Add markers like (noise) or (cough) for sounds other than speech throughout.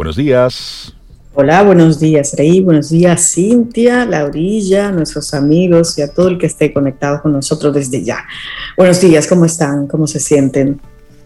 Buenos días. Hola, buenos días, Rey. Buenos días, Cintia, Laurilla, nuestros amigos y a todo el que esté conectado con nosotros desde ya. Buenos días, ¿cómo están? ¿Cómo se sienten?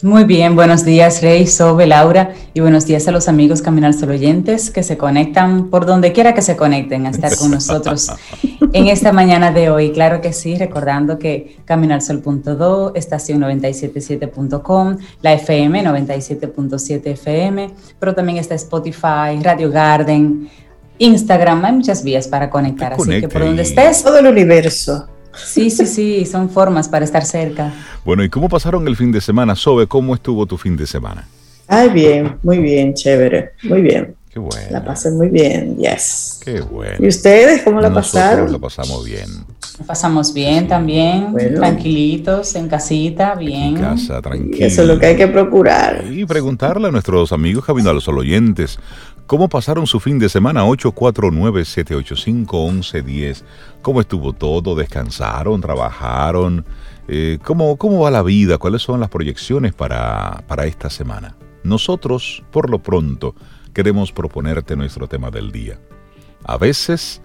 Muy bien, buenos días Rey, Sobe, Laura y buenos días a los amigos Caminar Sol oyentes que se conectan por donde quiera que se conecten a estar con nosotros (laughs) en esta mañana de hoy. Claro que sí, recordando que Caminarsol.do, estación 977.com, la FM 97.7 FM, pero también está Spotify, Radio Garden, Instagram, hay muchas vías para conectar, así que por donde estés. Todo el universo. Sí, sí, sí, son formas para estar cerca. Bueno, ¿y cómo pasaron el fin de semana? Sobe, ¿cómo estuvo tu fin de semana? Ay, bien, muy bien, chévere, muy bien. Qué bueno. La pasé muy bien, yes. Qué bueno. ¿Y ustedes cómo la Nosotros pasaron? la pasamos bien. Nos pasamos bien también, Bueno. tranquilitos, en casita, En bien. casa, Y tranquilo. eso es lo que hay que procurar. Y preguntarle a nuestros amigos Camino a los oyentes, ¿cómo pasaron su fin de semana? 849-785-1110. ¿Cómo estuvo todo? ¿Descansaron? ¿Trabajaron? Eh, ¿cómo, ¿Cómo va la vida? ¿Cuáles son las proyecciones para, para esta semana? Nosotros, por lo pronto, queremos proponerte nuestro tema del día. A veces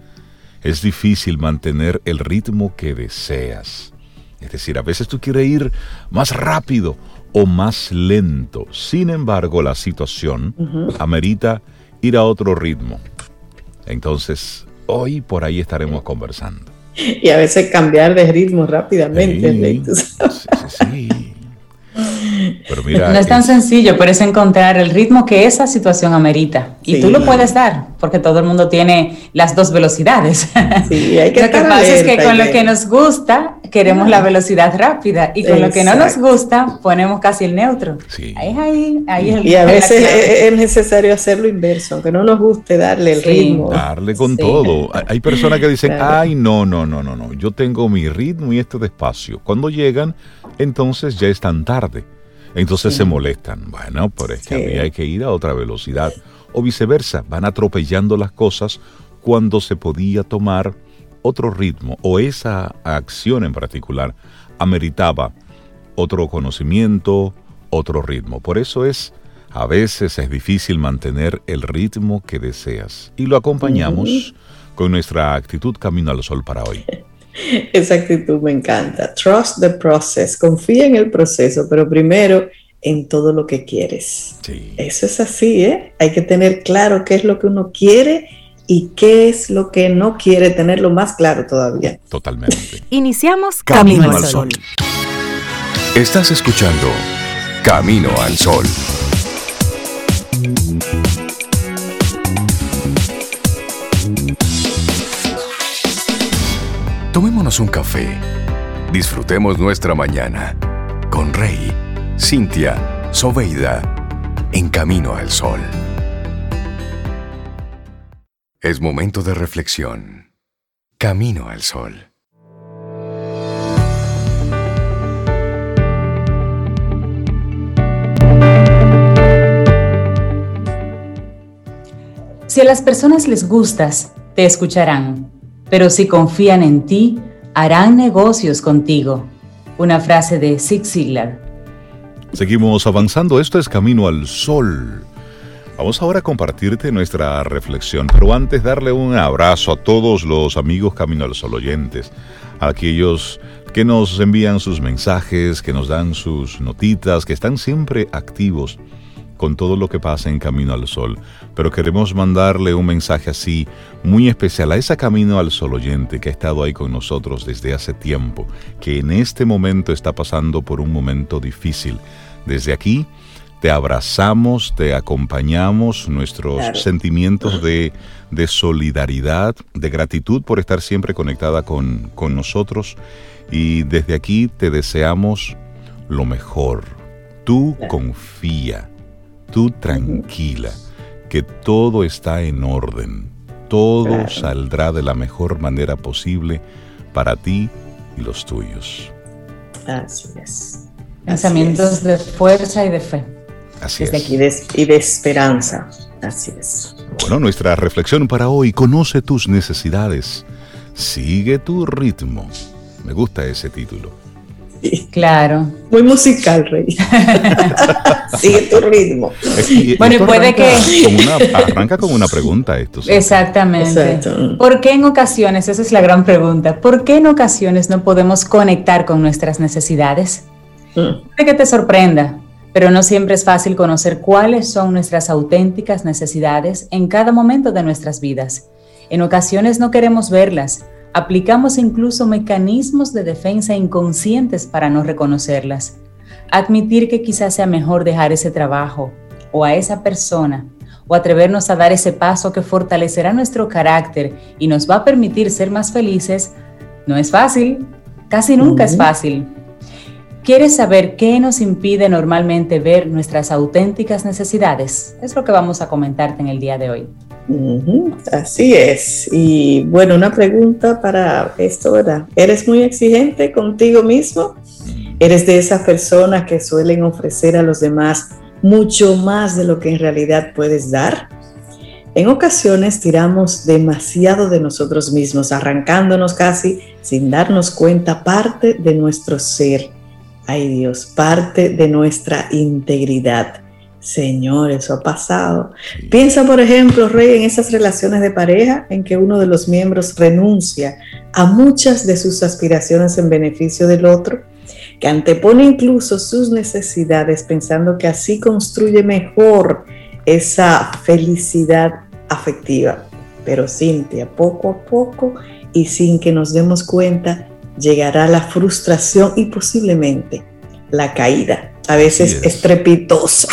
es difícil mantener el ritmo que deseas. Es decir, a veces tú quieres ir más rápido o más lento. Sin embargo, la situación amerita ir a otro ritmo. Entonces, hoy por ahí estaremos conversando. Y a veces cambiar de ritmo rápidamente. Sí, sí, sí. Pero mira, no es tan es- sencillo, pero es encontrar el ritmo que esa situación amerita. Y Sí. tú lo puedes dar, porque todo el mundo tiene las dos velocidades. Sí, hay que lo que pasa es que con lo que nos gusta, queremos la velocidad rápida. Y con lo que no nos Exacto. gusta, ponemos casi el neutro. Sí. Ahí, ahí, ahí es Y a veces es es necesario hacerlo inverso, aunque no nos guste darle el Sí. ritmo. darle con Sí. todo. Hay- Hay personas que dicen, Claro. ay, no, no, no, no, no, yo tengo mi ritmo y esto despacio. Cuando llegan, entonces ya es tan tarde. Entonces Sí. se molestan. Bueno, pero es que Sí. había que ir a otra velocidad. O viceversa, van atropellando las cosas cuando se podía tomar otro ritmo o esa acción en particular ameritaba otro conocimiento, otro ritmo. Por eso es, a veces es difícil mantener el ritmo que deseas. Y lo acompañamos con nuestra actitud Camino al Sol para hoy. (laughs) (laughs) Esa actitud me encanta. Trust the process. Confía en el proceso, pero primero en todo lo que quieres. Sí. Eso es así, ¿eh? Hay que tener claro qué es lo que uno quiere y qué es lo que no quiere, tenerlo más claro todavía. Totalmente. (laughs) Iniciamos Camino Camino, al. Sol. Estás escuchando Camino al Sol. Un café. Disfrutemos nuestra mañana con Rey, Cintia, Soveida, en Camino al Sol. Es momento de reflexión. Camino al Sol. Si a las personas les gustas, te escucharán, pero si confían en ti, harán negocios contigo. Una frase de Zig Ziglar. Seguimos avanzando. Esto es Camino al Sol. Vamos ahora a compartirte nuestra reflexión, pero antes darle un abrazo a todos los amigos Camino al Sol oyentes, a aquellos que nos envían sus mensajes, que nos dan sus notitas, que están siempre activos con todo lo que pasa en Camino al Sol. Pero queremos mandarle un mensaje así muy especial a esa Camino al Sol oyente que ha estado ahí con nosotros desde hace tiempo, que en este momento está pasando por un momento difícil. Desde aquí te abrazamos, te acompañamos, nuestros Claro. sentimientos de, de solidaridad, de gratitud por estar siempre conectada con, con nosotros y desde aquí te deseamos lo mejor. Tú Claro. confía, tú tranquila, que todo está en orden, todo Claro. saldrá de la mejor manera posible para ti y los tuyos. Así es. Pensamientos Así de fuerza y de fe. Así Desde es. De, y de esperanza. Así es. Bueno, nuestra reflexión para hoy, conoce tus necesidades, sigue tu ritmo. Me gusta ese título. Claro. Muy musical, Rey. (laughs) Sigue tu ritmo. bueno, y puede que... arranca con una pregunta esto. Exactamente. ¿Por qué en ocasiones, esa es la gran pregunta, ¿por qué en ocasiones no podemos conectar con nuestras necesidades? Mm. Puede que te sorprenda, pero no siempre es fácil conocer cuáles son nuestras auténticas necesidades en cada momento de nuestras vidas. En ocasiones no queremos verlas, aplicamos incluso mecanismos de defensa inconscientes para no reconocerlas. Admitir que quizás sea mejor dejar ese trabajo o a esa persona o atrevernos a dar ese paso que fortalecerá nuestro carácter y nos va a permitir ser más felices, no es fácil, casi nunca es fácil, ¿Quieres saber qué nos impide normalmente ver nuestras auténticas necesidades? Es lo que vamos a comentarte en el día de hoy. Así es. Y bueno, una pregunta para esto, ¿verdad? ¿Eres muy exigente contigo mismo? ¿Eres de esas personas que suelen ofrecer a los demás mucho más de lo que en realidad puedes dar? En ocasiones tiramos demasiado de nosotros mismos, arrancándonos casi sin darnos cuenta parte de nuestro ser ay Dios, parte de nuestra integridad. Señor, eso ha pasado. Piensa, por ejemplo, Rey, en esas relaciones de pareja en que uno de los miembros renuncia a muchas de sus aspiraciones en beneficio del otro, que antepone incluso sus necesidades pensando que así construye mejor esa felicidad afectiva. Pero Cintia, poco a poco y sin que nos demos cuenta, llegará la frustración y posiblemente la caída, a veces estrepitosa.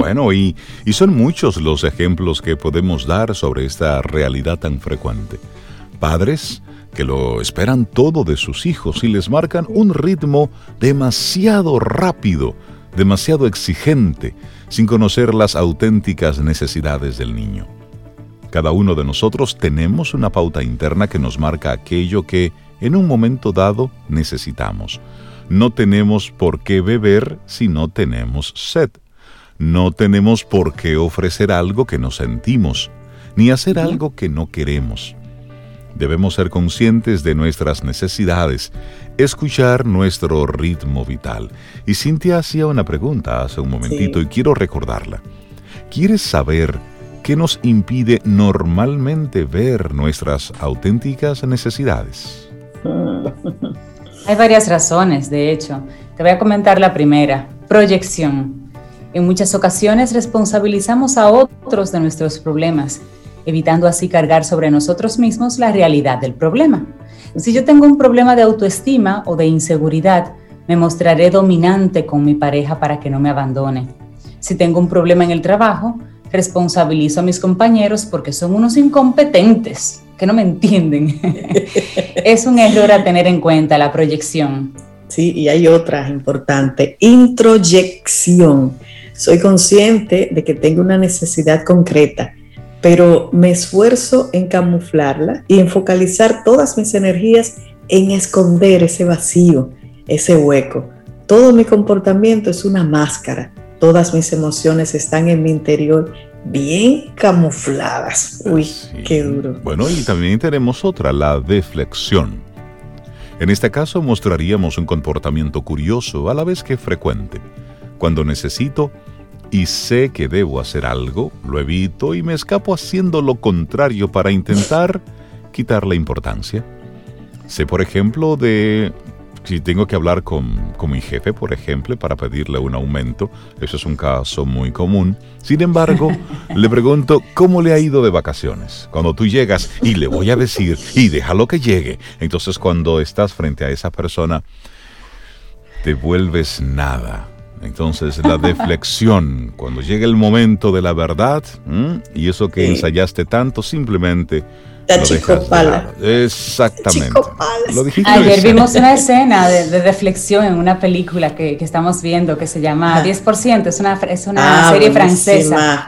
Bueno, y, y son muchos los ejemplos que podemos dar sobre esta realidad tan frecuente. Padres que lo esperan todo de sus hijos y les marcan un ritmo demasiado rápido, demasiado exigente, sin conocer las auténticas necesidades del niño. Cada uno de nosotros tenemos una pauta interna que nos marca aquello que en un momento dado necesitamos. No tenemos por qué beber si no tenemos sed. No tenemos por qué ofrecer algo que no sentimos, ni hacer algo que no queremos. Debemos ser conscientes de nuestras necesidades, escuchar nuestro ritmo vital. Y Cintia hacía una pregunta hace un momentito y quiero recordarla. ¿Quieres saber qué nos impide normalmente ver nuestras auténticas necesidades? (laughs) Hay varias razones, de hecho. Te voy a comentar la primera, proyección. En muchas ocasiones responsabilizamos a otros de nuestros problemas, evitando así cargar sobre nosotros mismos la realidad del problema. Si yo tengo un problema de autoestima o de inseguridad, me mostraré dominante con mi pareja para que no me abandone. Si tengo un problema en el trabajo, responsabilizo a mis compañeros porque son unos incompetentes que no me entienden. (laughs) es un error a tener en cuenta la proyección. Sí, y hay otra importante, introyección. Soy consciente de que tengo una necesidad concreta, pero me esfuerzo en camuflarla y en focalizar todas mis energías en esconder ese vacío, ese hueco. Todo mi comportamiento es una máscara. Todas mis emociones están en mi interior bien camufladas. Uy, qué duro. Bueno, y también tenemos otra, la deflexión. En este caso mostraríamos un comportamiento curioso a la vez que frecuente. Cuando necesito y sé que debo hacer algo, lo evito y me escapo haciendo lo contrario para intentar quitar la importancia. Sé, por ejemplo, de si tengo que hablar con, mi jefe, por ejemplo, para pedirle un aumento, eso es un caso muy común. Sin embargo, (laughs) le pregunto cómo le ha ido de vacaciones. Cuando tú llegas y le voy a decir, y déjalo que llegue, entonces cuando estás frente a esa persona, te vuelves nada. Entonces la (laughs) deflexión, cuando llega el momento de la verdad, y eso que ensayaste tanto, simplemente Exactamente. Ayer vimos una escena de, reflexión en una película que, estamos viendo que se llama 10%, es una, es una ah, serie francesa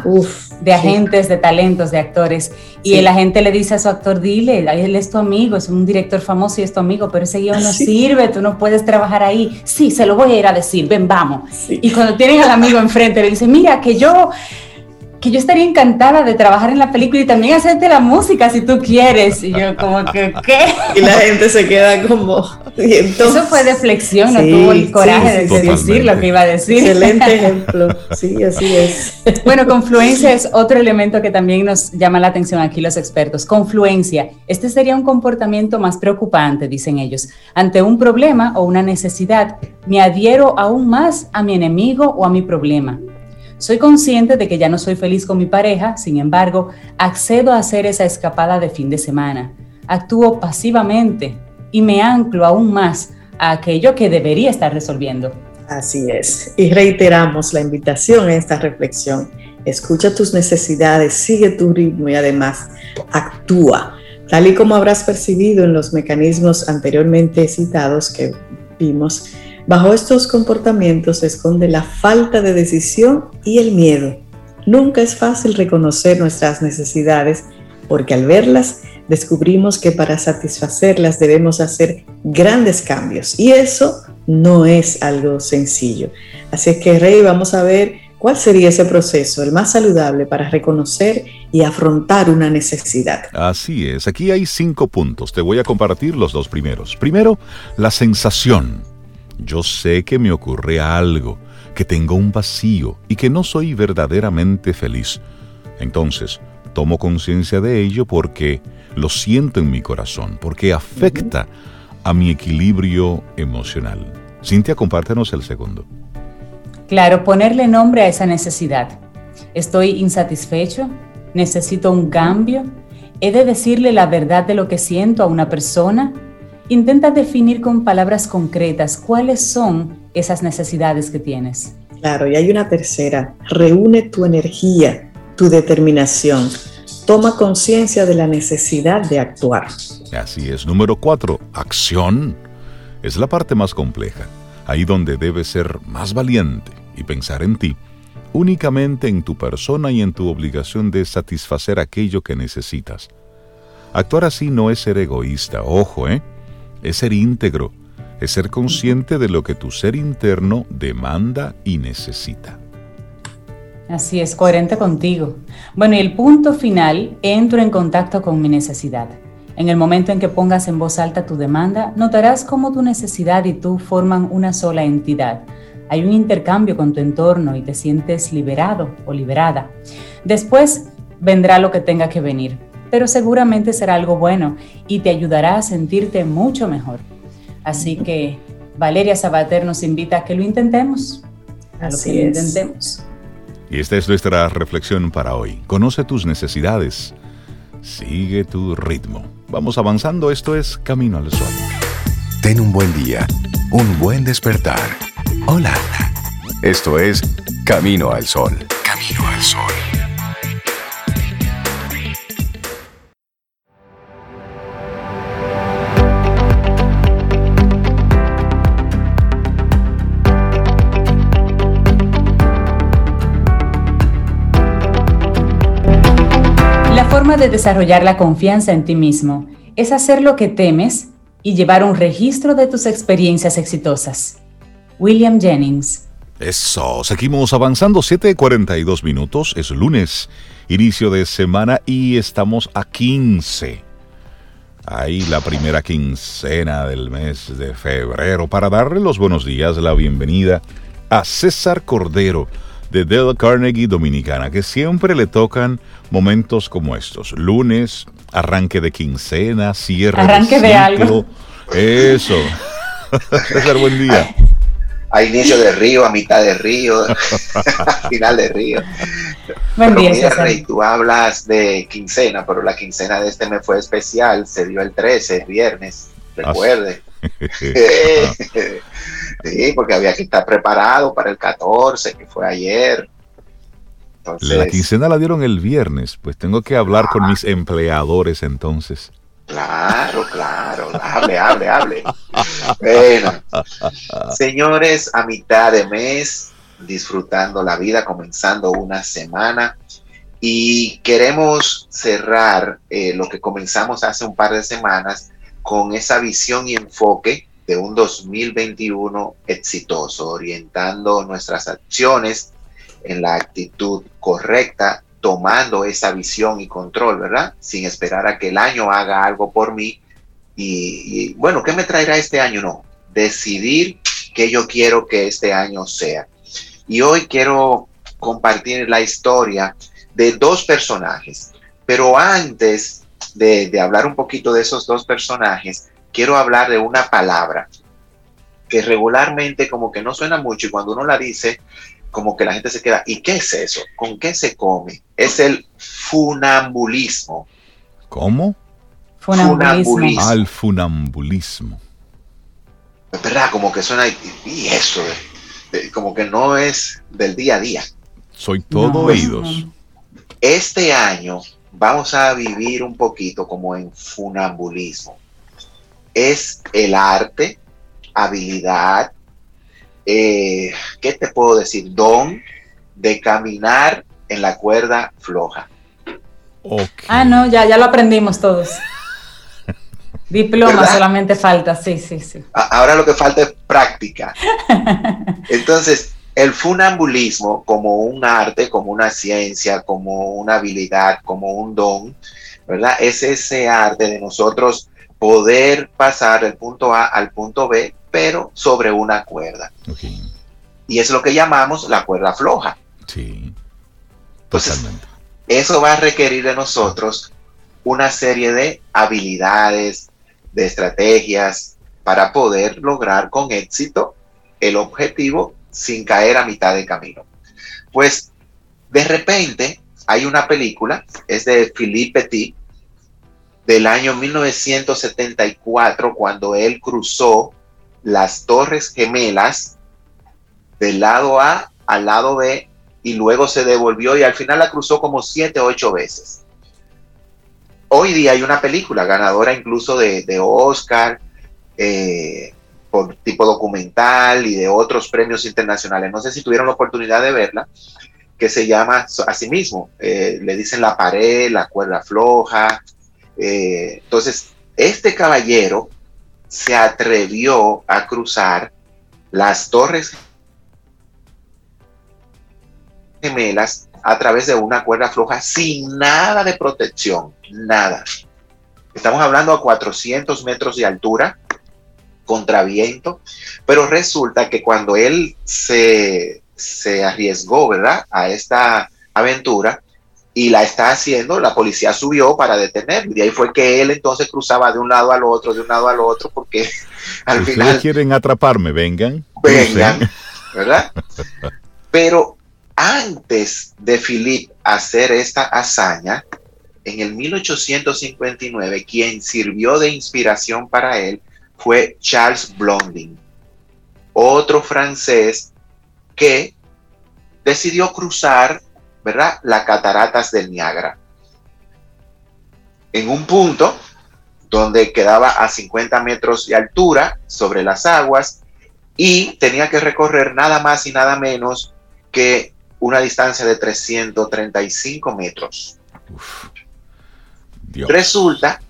de agentes, de talentos, de actores. Y el agente le dice a su actor, dile, él es tu amigo, es un director famoso y es tu amigo, pero ese guion no sirve, tú no puedes trabajar ahí. Sí, se lo voy a ir a decir, ven, vamos. Y cuando tienen al amigo enfrente, le dice, mira, que yo que yo estaría encantada de trabajar en la película y también hacerte la música si tú quieres. Y yo como que, ¿qué? Y la gente se queda como... Eso fue de flexión, no tuvo el coraje de decir lo que iba a decir. Excelente ejemplo, sí, así es. (laughs) Bueno, confluencia es otro elemento que también nos llama la atención aquí los expertos. Confluencia, este sería un comportamiento más preocupante, dicen ellos. Ante un problema o una necesidad, me adhiero aún más a mi enemigo o a mi problema. Soy consciente de que ya no soy feliz con mi pareja, sin embargo, accedo a hacer esa escapada de fin de semana. Actúo pasivamente y me anclo aún más a aquello que debería estar resolviendo. Así es. Y reiteramos la invitación a esta reflexión. Escucha tus necesidades, sigue tu ritmo y además actúa. Tal y como habrás percibido en los mecanismos anteriormente citados que vimos, Bajo estos comportamientos se esconde la falta de decisión y el miedo. Nunca es fácil reconocer nuestras necesidades porque al verlas descubrimos que para satisfacerlas debemos hacer grandes cambios y eso no es algo sencillo. Así que Rey, vamos a ver cuál sería ese proceso, el más saludable para reconocer y afrontar una necesidad. Así es, aquí hay cinco puntos, te voy a compartir los dos primeros. Primero, la sensación. Yo sé que me ocurre algo, que tengo un vacío y que no soy verdaderamente feliz. Entonces, tomo conciencia de ello porque lo siento en mi corazón, porque afecta a mi equilibrio emocional. Cintia, compártenos el segundo. Claro, ponerle nombre a esa necesidad. Estoy insatisfecho, necesito un cambio, he de decirle la verdad de lo que siento a una persona Intenta definir con palabras concretas cuáles son esas necesidades que tienes. Claro, y hay una tercera. Reúne tu energía, tu determinación. Toma conciencia de la necesidad de actuar. Así es. Número cuatro, acción. Es la parte más compleja. Ahí donde debes ser más valiente y pensar en ti, únicamente en tu persona y en tu obligación de satisfacer aquello que necesitas. Actuar así no es ser egoísta, ojo, ¿eh? Es ser íntegro, es ser consciente de lo que tu ser interno demanda y necesita. Así es, coherente contigo. Bueno, y el punto final, entro en contacto con mi necesidad. En el momento en que pongas en voz alta tu demanda, notarás cómo tu necesidad y tú forman una sola entidad. Hay un intercambio con tu entorno y te sientes liberado o liberada. Después vendrá lo que tenga que venir pero seguramente será algo bueno y te ayudará a sentirte mucho mejor. Así que Valeria Sabater nos invita a que lo intentemos. A lo que lo intentemos. Y esta es nuestra reflexión para hoy. Conoce tus necesidades. Sigue tu ritmo. Vamos avanzando. Esto es Camino al Sol. Ten un buen día, un buen despertar. Hola. Esto es Camino al Sol. Camino al Sol. De desarrollar la confianza en ti mismo es hacer lo que temes y llevar un registro de tus experiencias exitosas. William Jennings. Eso, seguimos avanzando, 7.42 minutos, es lunes, inicio de semana y estamos a 15. Ahí la primera quincena del mes de febrero para darle los buenos días, la bienvenida a César Cordero de Dale Carnegie Dominicana, que siempre le tocan momentos como estos. Lunes, arranque de quincena, cierre arranque de, algo. Eso. (laughs) César, buen día. A inicio de río, a mitad de río, a (laughs) final de río. Buen día, mira, Rey, tú hablas de quincena, pero la quincena de este mes fue especial, se dio el 13, el viernes, recuerde. (laughs) Sí, porque había que estar preparado para el 14, que fue ayer. la quincena la dieron el viernes, pues tengo que hablar con mis empleadores entonces. Claro, claro, hable, hable, hable. Bueno, señores, a mitad de mes, disfrutando la vida, comenzando una semana y queremos cerrar eh, lo que comenzamos hace un par de semanas con esa visión y enfoque de un 2021 exitoso, orientando nuestras acciones en la actitud correcta, tomando esa visión y control, ¿verdad? Sin esperar a que el año haga algo por mí, y, bueno, ¿qué me traerá este año? No, decidir qué yo quiero que este año sea. Y hoy quiero compartir la historia de dos personajes, pero antes de, de hablar un poquito de esos dos personajes, quiero hablar de una palabra que regularmente como que no suena mucho y cuando uno la dice, como que la gente se queda, ¿y qué es eso? ¿Con qué se come? Es el funambulismo. ¿Cómo? Funambulismo. Al funambulismo. ¿Verdad? Como que suena, y eso, como que no es del día a día. Soy todo oídos. Este año vamos a vivir un poquito como en funambulismo. Es el arte, habilidad, eh, ¿qué te puedo decir? Don de caminar en la cuerda floja. Ah, no, ya, ya lo aprendimos todos. (laughs) Diploma solamente falta, sí, sí, sí. Ahora lo que falta es práctica. (laughs) Entonces, el funambulismo como un arte, como una ciencia, como una habilidad, como un don, ¿verdad? Es ese arte de nosotros poder pasar del punto A al punto B pero sobre una cuerda. Y es lo que llamamos la cuerda floja. Sí. Totalmente. eso va a requerir de nosotros una serie de habilidades, de estrategias para poder lograr con éxito el objetivo sin caer a mitad de camino. Pues de repente hay una película, es de Philippe Petit, del año 1974, cuando él cruzó las torres gemelas del lado A al lado B y luego se devolvió y al final la cruzó como siete o ocho veces. Hoy día hay una película ganadora incluso de, Oscar eh, por tipo documental y de otros premios internacionales. No sé si tuvieron la oportunidad de verla, que se llama así mismo, eh, le dicen la pared, la cuerda floja. Eh, entonces, este caballero se atrevió a cruzar las torres gemelas a través de una cuerda floja sin nada de protección, nada. Estamos hablando a 400 metros de altura, contra viento, pero resulta que cuando él se, se arriesgó, ¿verdad? A esta aventura, y la está haciendo, la policía subió para detenerlo. Y ahí fue que él entonces cruzaba de un lado al otro, de un lado al otro, porque (laughs) al Ustedes final... quieren atraparme, vengan. Vengan, ¿verdad? Pero antes de Philip hacer esta hazaña, en el 1859, quien sirvió de inspiración para él fue Charles Blondin, otro francés que decidió cruzar ¿verdad? Las cataratas del Niágara. En un punto donde quedaba a 50 metros de altura sobre las aguas y tenía que recorrer nada más y nada menos que una distancia de 335 metros. Resulta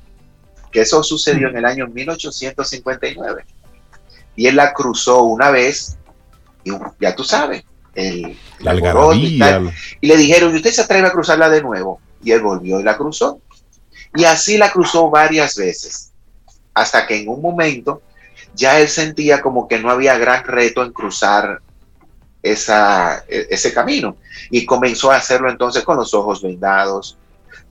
que eso sucedió en el año 1859 y él la cruzó una vez y ya tú sabes, el, la y, y, le dijeron, ¿y usted se atreve a cruzarla de nuevo? Y él volvió y la cruzó. Y así la cruzó varias veces, hasta que en un momento ya él sentía como que no había gran reto en cruzar esa, e, ese camino. Y comenzó a hacerlo entonces con los ojos vendados,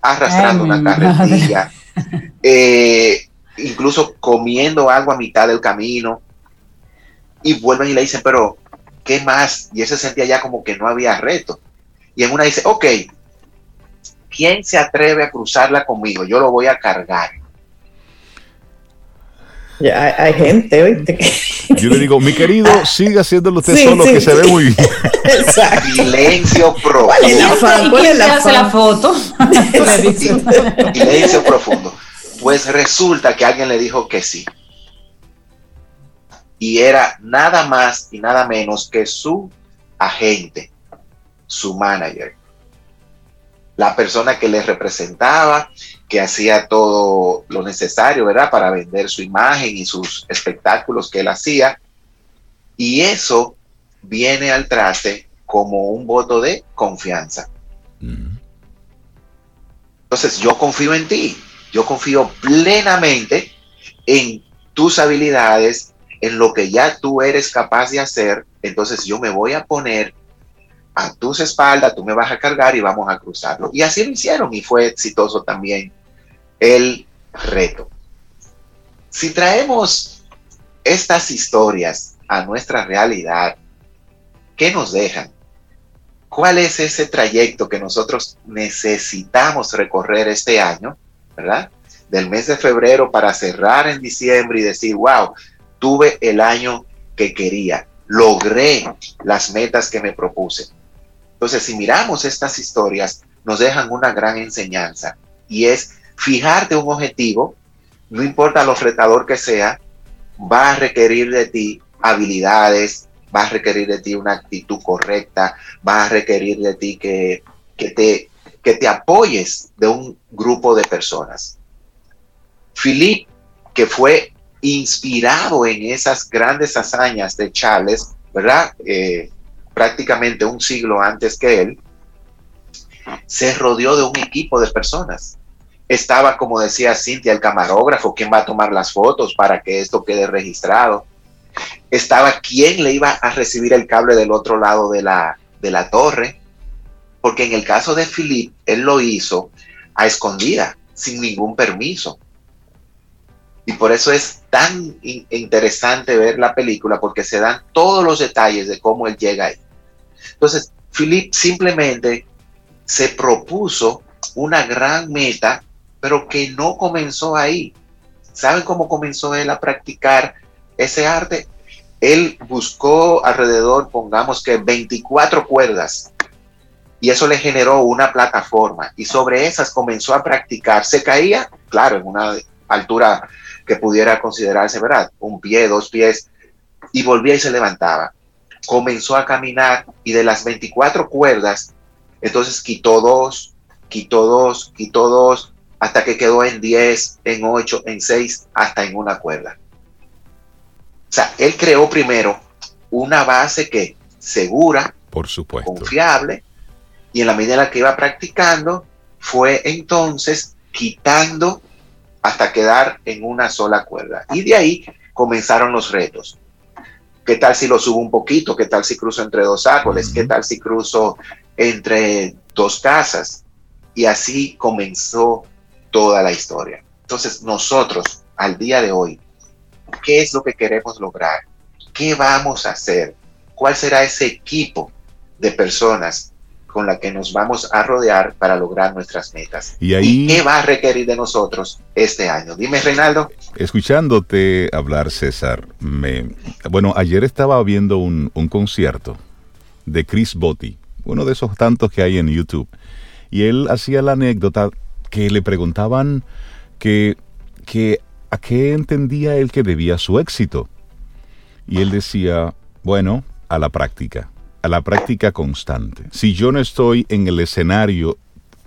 arrastrando una carretilla, (laughs) eh, incluso comiendo agua a mitad del camino. Y vuelven y le dicen, pero ¿qué más? Y ese sentía ya como que no había reto. Y en una dice, ok, ¿quién se atreve a cruzarla conmigo? Yo lo voy a cargar. Ya hay, gente, oíste. Yo le digo, mi querido, (laughs) siga haciéndolo usted solo, que se ve muy bien. (laughs) Silencio profundo. ¿Cuál es la, hace la foto? (laughs) Silencio profundo. Pues resulta que alguien le dijo que sí y era nada más y nada menos que su agente, su manager, la persona que le representaba, que hacía todo lo necesario, ¿verdad? Para vender su imagen y sus espectáculos que él hacía. Y eso viene al traste como un voto de confianza. Entonces yo confío en ti, yo confío plenamente en tus habilidades, en lo que ya tú eres capaz de hacer, entonces yo me voy a poner a tus espaldas, tú me vas a cargar y vamos a cruzarlo. Y así lo hicieron y fue exitoso también el reto. Si traemos estas historias a nuestra realidad, ¿qué nos dejan? ¿Cuál es ese trayecto que nosotros necesitamos recorrer este año, verdad? Del mes de febrero para cerrar en diciembre y decir, wow, tuve el año que quería, logré las metas que me propuse. Entonces, si miramos estas historias, nos dejan una gran enseñanza y es fijarte un objetivo, no importa lo retador que sea, va a requerir de ti habilidades, va a requerir de ti una actitud correcta, va a requerir de ti que, te, que te apoyes de un grupo de personas. Philip, que fue inspirado en esas grandes hazañas de Charles, ¿verdad? Eh, prácticamente un siglo antes que él, se rodeó de un equipo de personas. Estaba, como decía Cintia, el camarógrafo, quien va a tomar las fotos para que esto quede registrado. Estaba quien le iba a recibir el cable del otro lado de la, de la torre, porque en el caso de Philip, él lo hizo a escondida, sin ningún permiso. Y por eso es tan interesante ver la película, porque se dan todos los detalles de cómo él llega ahí. Entonces, Philip simplemente se propuso una gran meta, pero que no comenzó ahí. ¿Saben cómo comenzó él a practicar ese arte? Él buscó alrededor, pongamos que 24 cuerdas, y eso le generó una plataforma, y sobre esas comenzó a practicar. Se caía, claro, en una altura que pudiera considerarse, ¿verdad? Un pie, dos pies, y volvía y se levantaba. Comenzó a caminar y de las 24 cuerdas, entonces quitó dos, quitó dos, quitó dos, hasta que quedó en 10, en 8, en 6, hasta en una cuerda. O sea, él creó primero una base que segura, por supuesto, confiable, y en la medida en la que iba practicando, fue entonces quitando hasta quedar en una sola cuerda. Y de ahí comenzaron los retos. ¿Qué tal si lo subo un poquito? ¿Qué tal si cruzo entre dos árboles? ¿Qué tal si cruzo entre dos casas? Y así comenzó toda la historia. Entonces nosotros, al día de hoy, ¿qué es lo que queremos lograr? ¿Qué vamos a hacer? ¿Cuál será ese equipo de personas con la que nos vamos a rodear para lograr nuestras metas. Y, ahí, qué va a requerir de nosotros este año? Dime, Reinaldo. Escuchándote hablar, César, me, bueno, ayer estaba viendo un, un concierto de Chris Botti, uno de esos tantos que hay en YouTube, y él hacía la anécdota que le preguntaban que, que a qué entendía él que debía su éxito. Y él decía, bueno, a la práctica a la práctica constante. Si yo no estoy en el escenario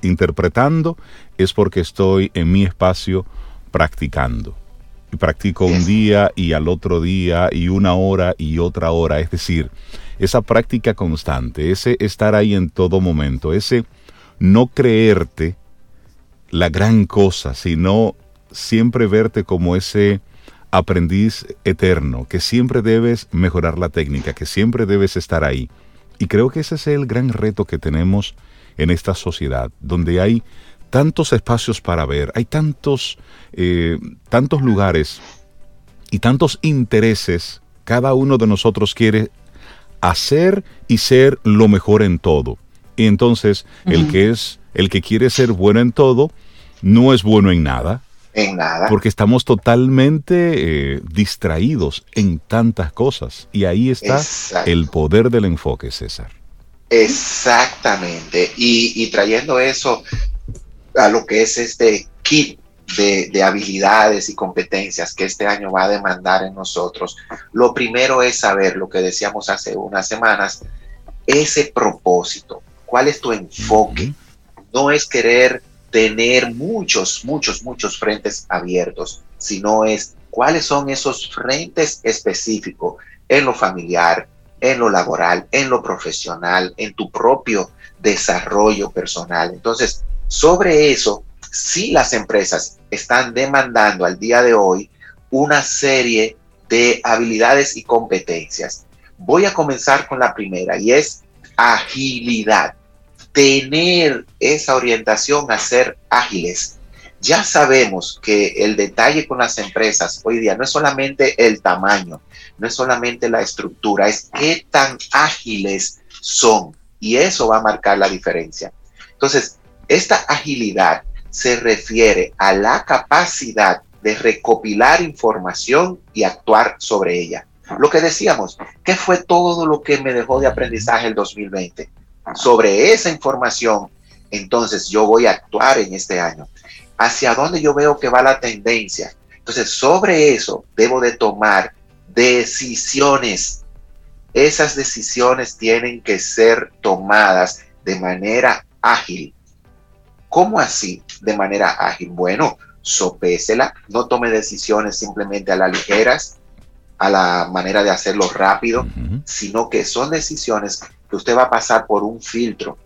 interpretando, es porque estoy en mi espacio practicando. Y practico un día y al otro día y una hora y otra hora. Es decir, esa práctica constante, ese estar ahí en todo momento, ese no creerte la gran cosa, sino siempre verte como ese aprendiz eterno, que siempre debes mejorar la técnica, que siempre debes estar ahí. Y creo que ese es el gran reto que tenemos en esta sociedad, donde hay tantos espacios para ver, hay tantos, eh, tantos lugares y tantos intereses, cada uno de nosotros quiere hacer y ser lo mejor en todo. Y entonces el que es, el que quiere ser bueno en todo, no es bueno en nada, en nada. Porque estamos totalmente eh, distraídos en tantas cosas. Y ahí está el poder del enfoque, César. Exactamente. Y, trayendo eso a lo que es este kit de, de, habilidades y competencias que este año va a demandar en nosotros, lo primero es saber lo que decíamos hace unas semanas, ese propósito. ¿Cuál es tu enfoque? No es querer tener muchos, muchos, muchos frentes abiertos, sino es cuáles son esos frentes específicos en lo familiar, en lo laboral, en lo profesional, en tu propio desarrollo personal. Entonces, sobre eso, si las empresas están demandando al día de hoy una serie de habilidades y competencias. Voy a comenzar con la primera y es agilidad. Tener esa orientación a ser ágiles. Ya sabemos que el detalle con las empresas hoy día no es solamente el tamaño, no es solamente la estructura, es qué tan ágiles son. Y eso va a marcar la diferencia. Entonces, esta agilidad se refiere a la capacidad de recopilar información y actuar sobre ella. Lo que decíamos, ¿qué fue todo lo que me dejó de aprendizaje el 2020? Sobre esa información, entonces yo voy a actuar en este año. ¿Hacia dónde yo veo que va la tendencia? Entonces, sobre eso debo de tomar decisiones. Esas decisiones tienen que ser tomadas de manera ágil. ¿Cómo así? De manera ágil. Bueno, sopésela, no tome decisiones simplemente a la ligeras, a la manera de hacerlo rápido, sino que son decisiones que usted va a pasar por un filtro,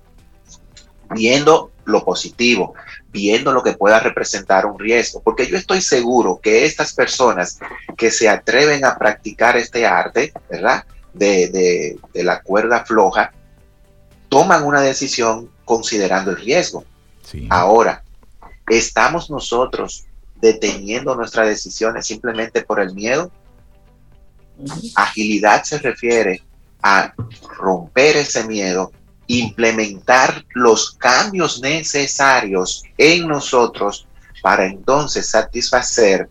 viendo lo positivo, viendo lo que pueda representar un riesgo, porque yo estoy seguro que estas personas que se atreven a practicar este arte, ¿verdad? De, de la cuerda floja, toman una decisión considerando el riesgo. Ahora, ¿Estamos nosotros deteniendo nuestras decisiones simplemente por el miedo? Agilidad se refiere a romper ese miedo, implementar los cambios necesarios en nosotros para entonces satisfacer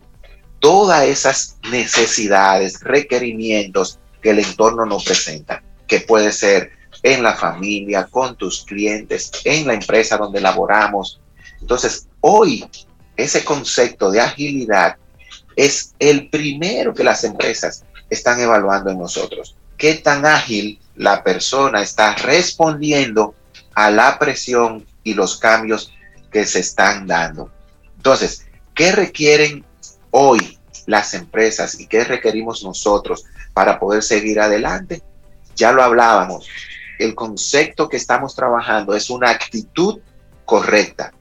todas esas necesidades, requerimientos que el entorno nos presenta, que puede ser en la familia, con tus clientes, en la empresa donde laboramos. Entonces, Hoy, ese concepto de agilidad es el primero que las empresas están evaluando en nosotros. ¿Qué tan ágil la persona está respondiendo a la presión y los cambios que se están dando? Entonces, ¿qué requieren hoy las empresas y qué requerimos nosotros para poder seguir adelante? Ya lo hablábamos. El concepto que estamos trabajando es una actitud correcta.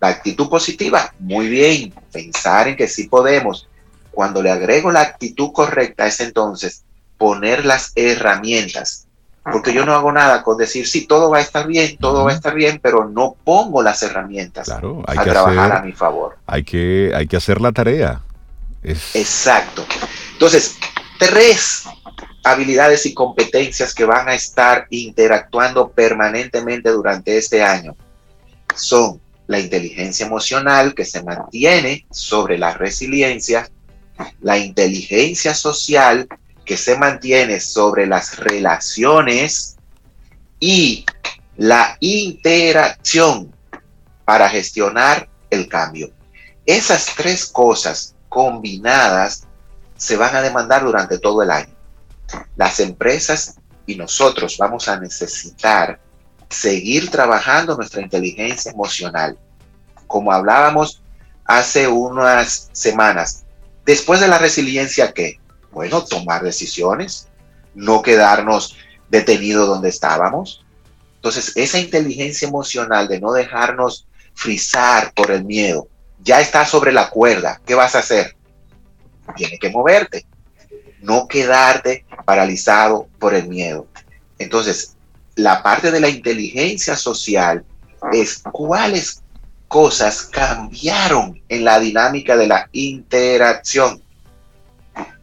La actitud positiva, muy bien, pensar en que sí podemos. Cuando le agrego la actitud correcta es entonces poner las herramientas. Porque yo no hago nada con decir, sí, todo va a estar bien, todo va a estar bien, pero no pongo las herramientas a trabajar a mi favor. Hay que, hay que hacer la tarea. Exacto. Entonces, tres habilidades y competencias que van a estar interactuando permanentemente durante este año son la inteligencia emocional que se mantiene sobre la resiliencia, la inteligencia social que se mantiene sobre las relaciones y la interacción para gestionar el cambio. Esas tres cosas combinadas se van a demandar durante todo el año. Las empresas y nosotros vamos a necesitar seguir trabajando nuestra inteligencia emocional. Como hablábamos hace unas semanas, después de la resiliencia, ¿qué? Bueno, tomar decisiones, no quedarnos detenidos donde estábamos. Entonces, esa inteligencia emocional de no dejarnos frizar por el miedo, ya está sobre la cuerda. ¿Qué vas a hacer? Tienes que moverte, no quedarte paralizado por el miedo. Entonces, la parte de la inteligencia social es cuáles cosas cambiaron en la dinámica de la interacción.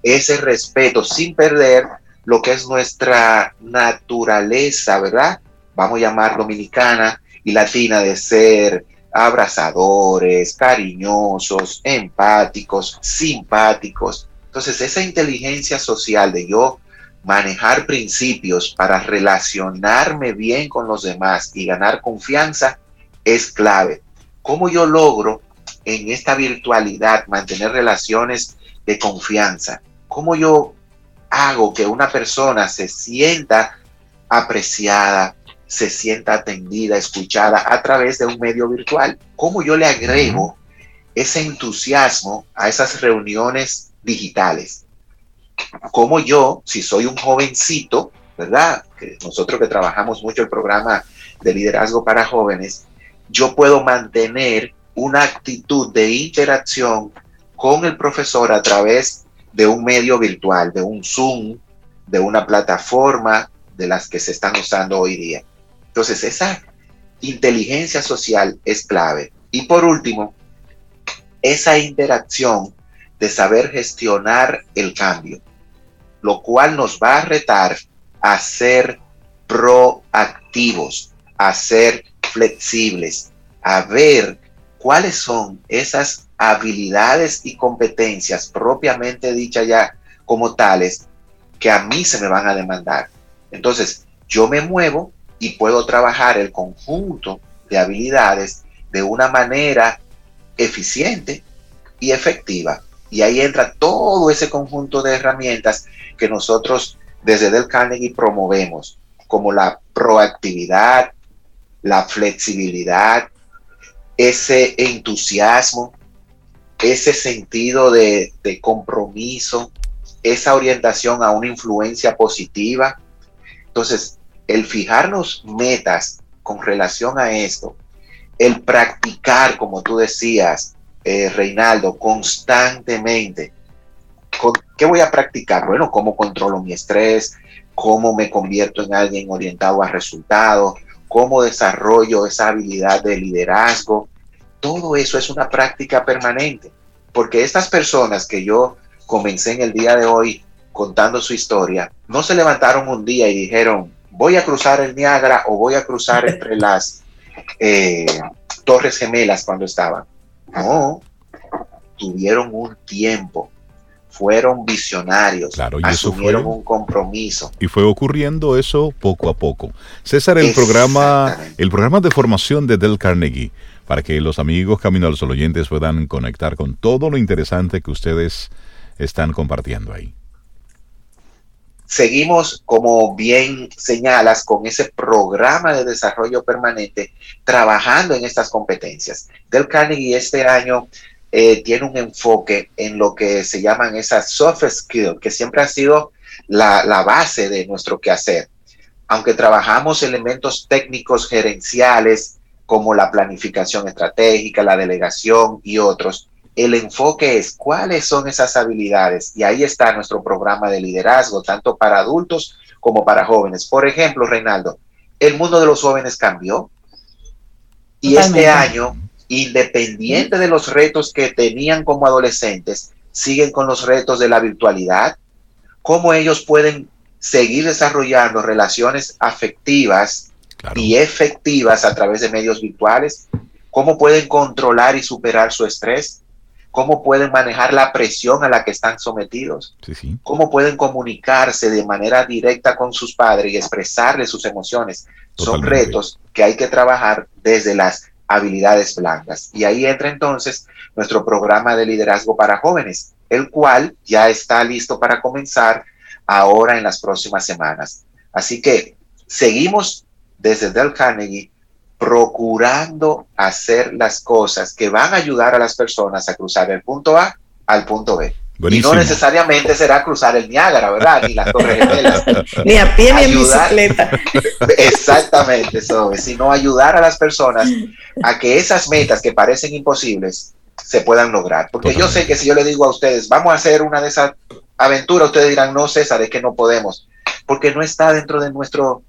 Ese respeto sin perder lo que es nuestra naturaleza, ¿verdad? Vamos a llamar dominicana y latina de ser abrazadores, cariñosos, empáticos, simpáticos. Entonces, esa inteligencia social de yo manejar principios para relacionarme bien con los demás y ganar confianza es clave. ¿Cómo yo logro en esta virtualidad mantener relaciones de confianza? ¿Cómo yo hago que una persona se sienta apreciada, se sienta atendida, escuchada a través de un medio virtual? ¿Cómo yo le agrego ese entusiasmo a esas reuniones digitales? como yo, si soy un jovencito, ¿verdad? Que nosotros que trabajamos mucho el programa de liderazgo para jóvenes, yo puedo mantener una actitud de interacción con el profesor a través de un medio virtual, de un Zoom, de una plataforma de las que se están usando hoy día. Entonces, esa inteligencia social es clave. Y por último, esa interacción de saber gestionar el cambio, lo cual nos va a retar a ser proactivos, a ser flexibles, a ver cuáles son esas habilidades y competencias propiamente dichas ya como tales que a mí se me van a demandar. Entonces, yo me muevo y puedo trabajar el conjunto de habilidades de una manera eficiente y efectiva. Y ahí entra todo ese conjunto de herramientas que nosotros desde Del Carnegie promovemos, como la proactividad, la flexibilidad, ese entusiasmo, ese sentido de, compromiso, esa orientación a una influencia positiva. Entonces, el fijarnos metas con relación a esto, el practicar, como tú decías, eh, Reinaldo, constantemente. ¿Qué voy a practicar? Bueno, cómo controlo mi estrés, cómo me convierto en alguien orientado a resultados, cómo desarrollo esa habilidad de liderazgo. Todo eso es una práctica permanente, porque estas personas que yo comencé en el día de hoy contando su historia, no se levantaron un día y dijeron, voy a cruzar el Niágara o voy a cruzar entre (laughs) las eh, Torres Gemelas cuando estaban. No, tuvieron un tiempo fueron visionarios, claro, y asumieron un compromiso. Y fue ocurriendo eso poco a poco. César, el programa, el programa de formación de Del Carnegie, para que los amigos Camino a los oyentes puedan conectar con todo lo interesante que ustedes están compartiendo ahí. Seguimos, como bien señalas, con ese programa de desarrollo permanente, trabajando en estas competencias. Del Carnegie este año eh, tiene un enfoque en lo que se llaman esas soft skills, que siempre ha sido la, la base de nuestro quehacer. Aunque trabajamos elementos técnicos gerenciales como la planificación estratégica, la delegación y otros, el enfoque es cuáles son esas habilidades. Y ahí está nuestro programa de liderazgo, tanto para adultos como para jóvenes. Por ejemplo, Reinaldo, el mundo de los jóvenes cambió. Y este año independiente de los retos que tenían como adolescentes, siguen con los retos de la virtualidad, cómo ellos pueden seguir desarrollando relaciones afectivas y efectivas a través de medios virtuales, cómo pueden controlar y superar su estrés, cómo pueden manejar la presión a la que están sometidos, cómo pueden comunicarse de manera directa con sus padres y expresarles sus emociones. Son retos que hay que trabajar desde las habilidades blancas. Y ahí entra entonces nuestro programa de liderazgo para jóvenes, el cual ya está listo para comenzar ahora en las próximas semanas. Así que seguimos desde Del Carnegie procurando hacer las cosas que van a ayudar a las personas a cruzar el punto A al punto B. Y no necesariamente será cruzar el Niágara, ¿verdad? Ni las Torres Gemelas. (laughs) ni a pie ni en bicicleta. (laughs) Exactamente, eso, sino ayudar a las personas a que esas metas que parecen imposibles se puedan lograr. Porque yo sé que si yo le digo a ustedes, vamos a hacer una de esas aventuras, ustedes dirán, no, César, de que no podemos. Porque no está dentro de nuestro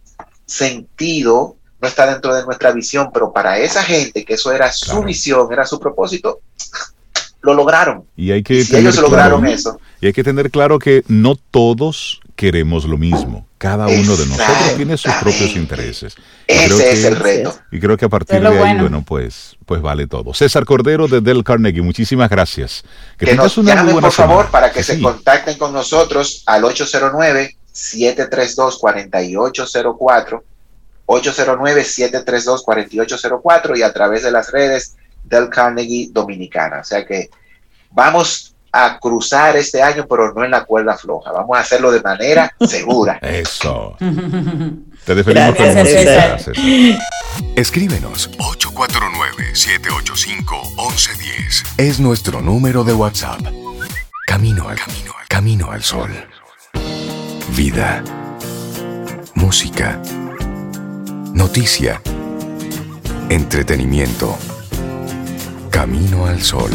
sentido, no está dentro de nuestra visión, pero para esa gente que eso era su visión, era su propósito, (sniffs) lo lograron. Y hay que ellos lograron eso. Y hay que tener claro que no todos queremos lo mismo. Cada uno de nosotros tiene sus propios intereses. Ese es el reto. Y creo que a partir de ahí, bueno, pues, pues vale todo. César Cordero de Del Carnegie, muchísimas gracias. Que, nos una llamen, por favor, para que se contacten con nosotros al 809-732-4804. 809-732-4804 y a través de las redes del Carnegie Dominicana. O sea que vamos a cruzar este año, pero no en la cuerda floja. Vamos a hacerlo de manera (laughs) segura. Eso. (laughs) Te despedimos Gracias, Escríbenos 849-785-1110. Es nuestro número de WhatsApp. Camino al camino, al camino al sol vida, música, noticia, entretenimiento. Camino al sol.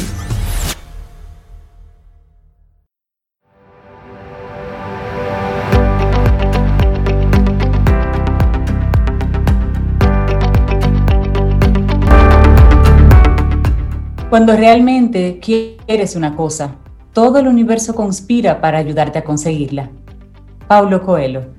Cuando realmente quieres una cosa, todo el universo conspira para ayudarte a conseguirla. Paulo Coelho.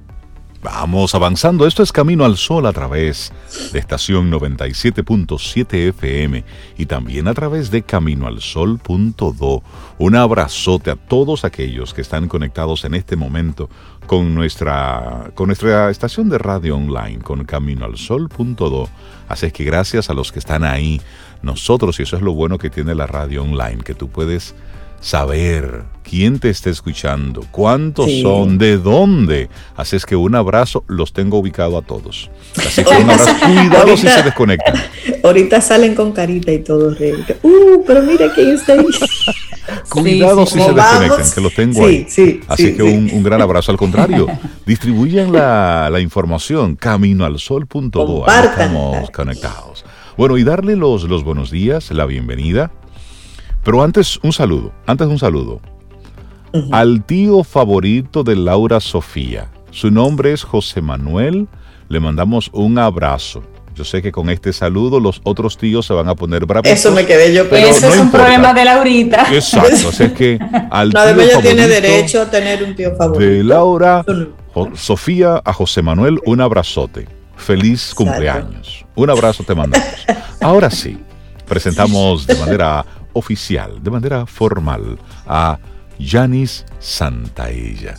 Vamos avanzando. Esto es Camino al Sol a través de estación 97.7 FM y también a través de caminoalsol.do. Un abrazote a todos aquellos que están conectados en este momento con nuestra, con nuestra estación de radio online, con caminoalsol.do. Así es que gracias a los que están ahí, nosotros, y eso es lo bueno que tiene la radio online, que tú puedes saber quién te está escuchando, cuántos son, de dónde. Así es que un abrazo, los tengo ubicado a todos. Así que un abrazo, cuidado si se desconectan. (laughs) Ahorita salen con carita y todo. Uh, pero mira quién está ahí. (laughs) cuidado si se desconectan, que los tengo ahí. Así que un, gran abrazo. Al contrario, (laughs) distribuyan la, la información camino al sol.do. Estamos conectados. Bueno, y darle los, los buenos días, la bienvenida pero antes, un saludo. Antes, un saludo. Al tío favorito de Laura Sofía. Su nombre es José Manuel. Le mandamos un abrazo. Yo sé que con este saludo los otros tíos se van a poner bravos. Eso me quedé yo pero Eso es un problema de Laurita. Exacto. Así es que (laughs) al tío ella tiene derecho a tener un tío favorito. De Laura, Sofía, a José Manuel, un abrazote. Feliz cumpleaños. Un abrazo te mandamos. Ahora sí, presentamos de (laughs) manera oficial, de manera formal, a Yanis Santaella,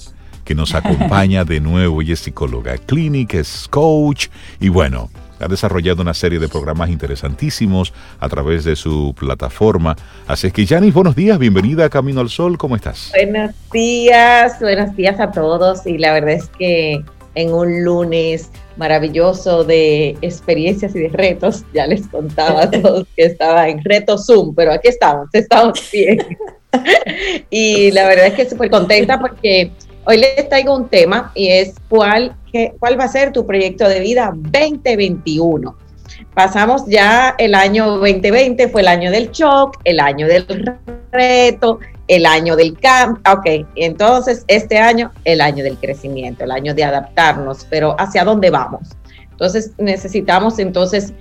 que nos acompaña de nuevo. y es psicóloga clínica, es coach y bueno, ha desarrollado una serie de programas interesantísimos a través de su plataforma. Así es que, Yanis, buenos días, bienvenida a Camino al Sol, ¿cómo estás? Buenos días, buenos días a todos y la verdad es que en un lunes maravilloso de experiencias y de retos. Ya les contaba a todos que estaba en reto Zoom, pero aquí estamos, estamos bien. y la verdad es que súper contenta porque hoy les traigo un tema y es cuál, cuál va a ser tu proyecto de vida 2021. Pasamos ya el año 2020, fue el año del shock, el año del reto, el año del cambio, ok, entonces este año, el año del crecimiento, el año de adaptarnos, pero ¿hacia dónde vamos? Entonces necesitamos entonces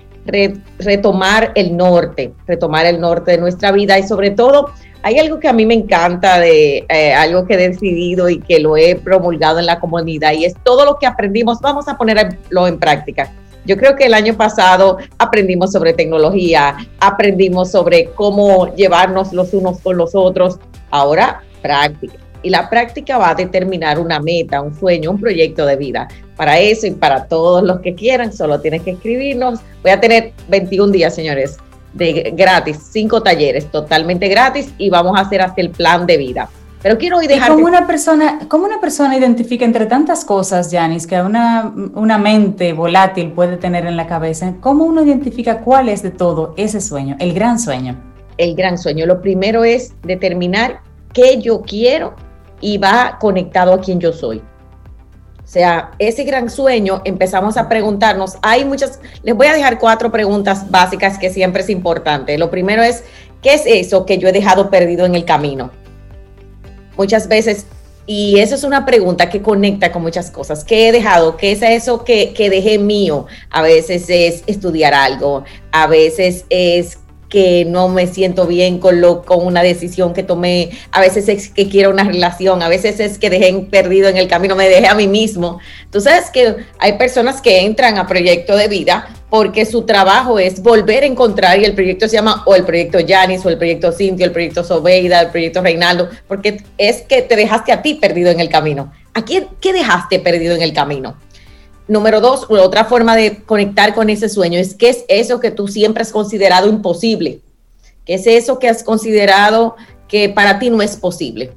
retomar el norte, retomar el norte de nuestra vida y sobre todo hay algo que a mí me encanta de eh, algo que he decidido y que lo he promulgado en la comunidad y es todo lo que aprendimos, vamos a ponerlo en práctica. Yo creo que el año pasado aprendimos sobre tecnología, aprendimos sobre cómo llevarnos los unos con los otros, Ahora, práctica. Y la práctica va a determinar una meta, un sueño, un proyecto de vida. Para eso y para todos los que quieran, solo tienes que escribirnos. Voy a tener 21 días, señores, de gratis, cinco talleres totalmente gratis y vamos a hacer hasta el plan de vida. Pero quiero hoy dejar. ¿Cómo una persona, cómo una persona identifica entre tantas cosas, Janis, que una, una mente volátil puede tener en la cabeza? ¿Cómo uno identifica cuál es de todo ese sueño, el gran sueño? El gran sueño. Lo primero es determinar qué yo quiero y va conectado a quién yo soy. O sea, ese gran sueño empezamos a preguntarnos, hay muchas, les voy a dejar cuatro preguntas básicas que siempre es importante. Lo primero es, ¿qué es eso que yo he dejado perdido en el camino? Muchas veces, y eso es una pregunta que conecta con muchas cosas, ¿qué he dejado? ¿Qué es eso que, que dejé mío? A veces es estudiar algo, a veces es que no me siento bien con, lo, con una decisión que tomé, a veces es que quiero una relación, a veces es que dejé perdido en el camino, me dejé a mí mismo. Tú sabes que hay personas que entran a proyecto de vida porque su trabajo es volver a encontrar y el proyecto se llama o el proyecto Yanis o el proyecto Cintia, el proyecto Sobeida, el proyecto Reinaldo, porque es que te dejaste a ti perdido en el camino. ¿A quién qué dejaste perdido en el camino? Número dos, otra forma de conectar con ese sueño es qué es eso que tú siempre has considerado imposible, qué es eso que has considerado que para ti no es posible.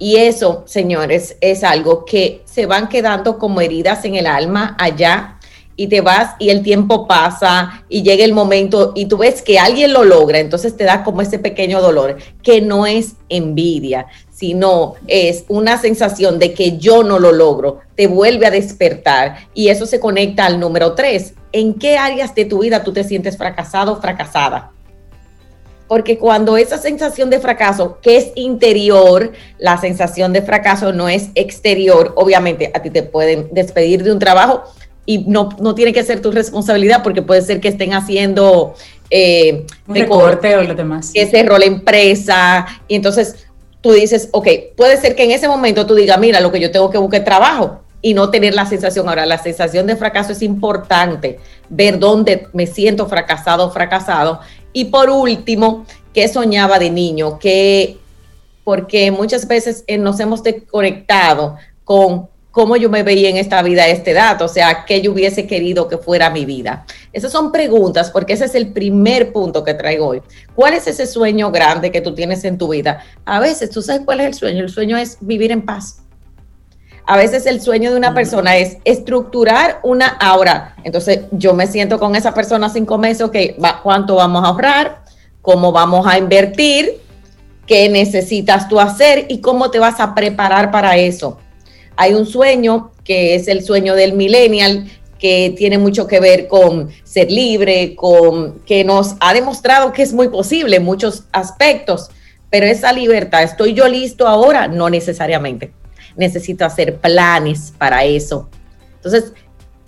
Y eso, señores, es algo que se van quedando como heridas en el alma allá y te vas y el tiempo pasa y llega el momento y tú ves que alguien lo logra, entonces te da como ese pequeño dolor, que no es envidia, sino es una sensación de que yo no lo logro, te vuelve a despertar y eso se conecta al número tres. ¿En qué áreas de tu vida tú te sientes fracasado o fracasada? Porque cuando esa sensación de fracaso, que es interior, la sensación de fracaso no es exterior, obviamente a ti te pueden despedir de un trabajo y no, no tiene que ser tu responsabilidad porque puede ser que estén haciendo eh, recorte o lo demás. Que cerró la empresa. Y entonces tú dices, ok, puede ser que en ese momento tú digas, mira, lo que yo tengo que buscar trabajo y no tener la sensación. Ahora, la sensación de fracaso es importante, ver dónde me siento fracasado o fracasado. Y por último, ¿qué soñaba de niño? Que, porque muchas veces eh, nos hemos desconectado con cómo yo me veía en esta vida a esta edad, o sea, qué yo hubiese querido que fuera mi vida. Esas son preguntas porque ese es el primer punto que traigo hoy. ¿Cuál es ese sueño grande que tú tienes en tu vida? A veces, ¿tú sabes cuál es el sueño? El sueño es vivir en paz a veces el sueño de una persona es estructurar una ahora. Entonces yo me siento con esa persona cinco meses, ok, ¿cuánto vamos a ahorrar? ¿Cómo vamos a invertir? ¿Qué necesitas tú hacer? ¿Y cómo te vas a preparar para eso? Hay un sueño que es el sueño del millennial, que tiene mucho que ver con ser libre, con que nos ha demostrado que es muy posible en muchos aspectos, pero esa libertad, ¿estoy yo listo ahora? No necesariamente necesito hacer planes para eso. Entonces,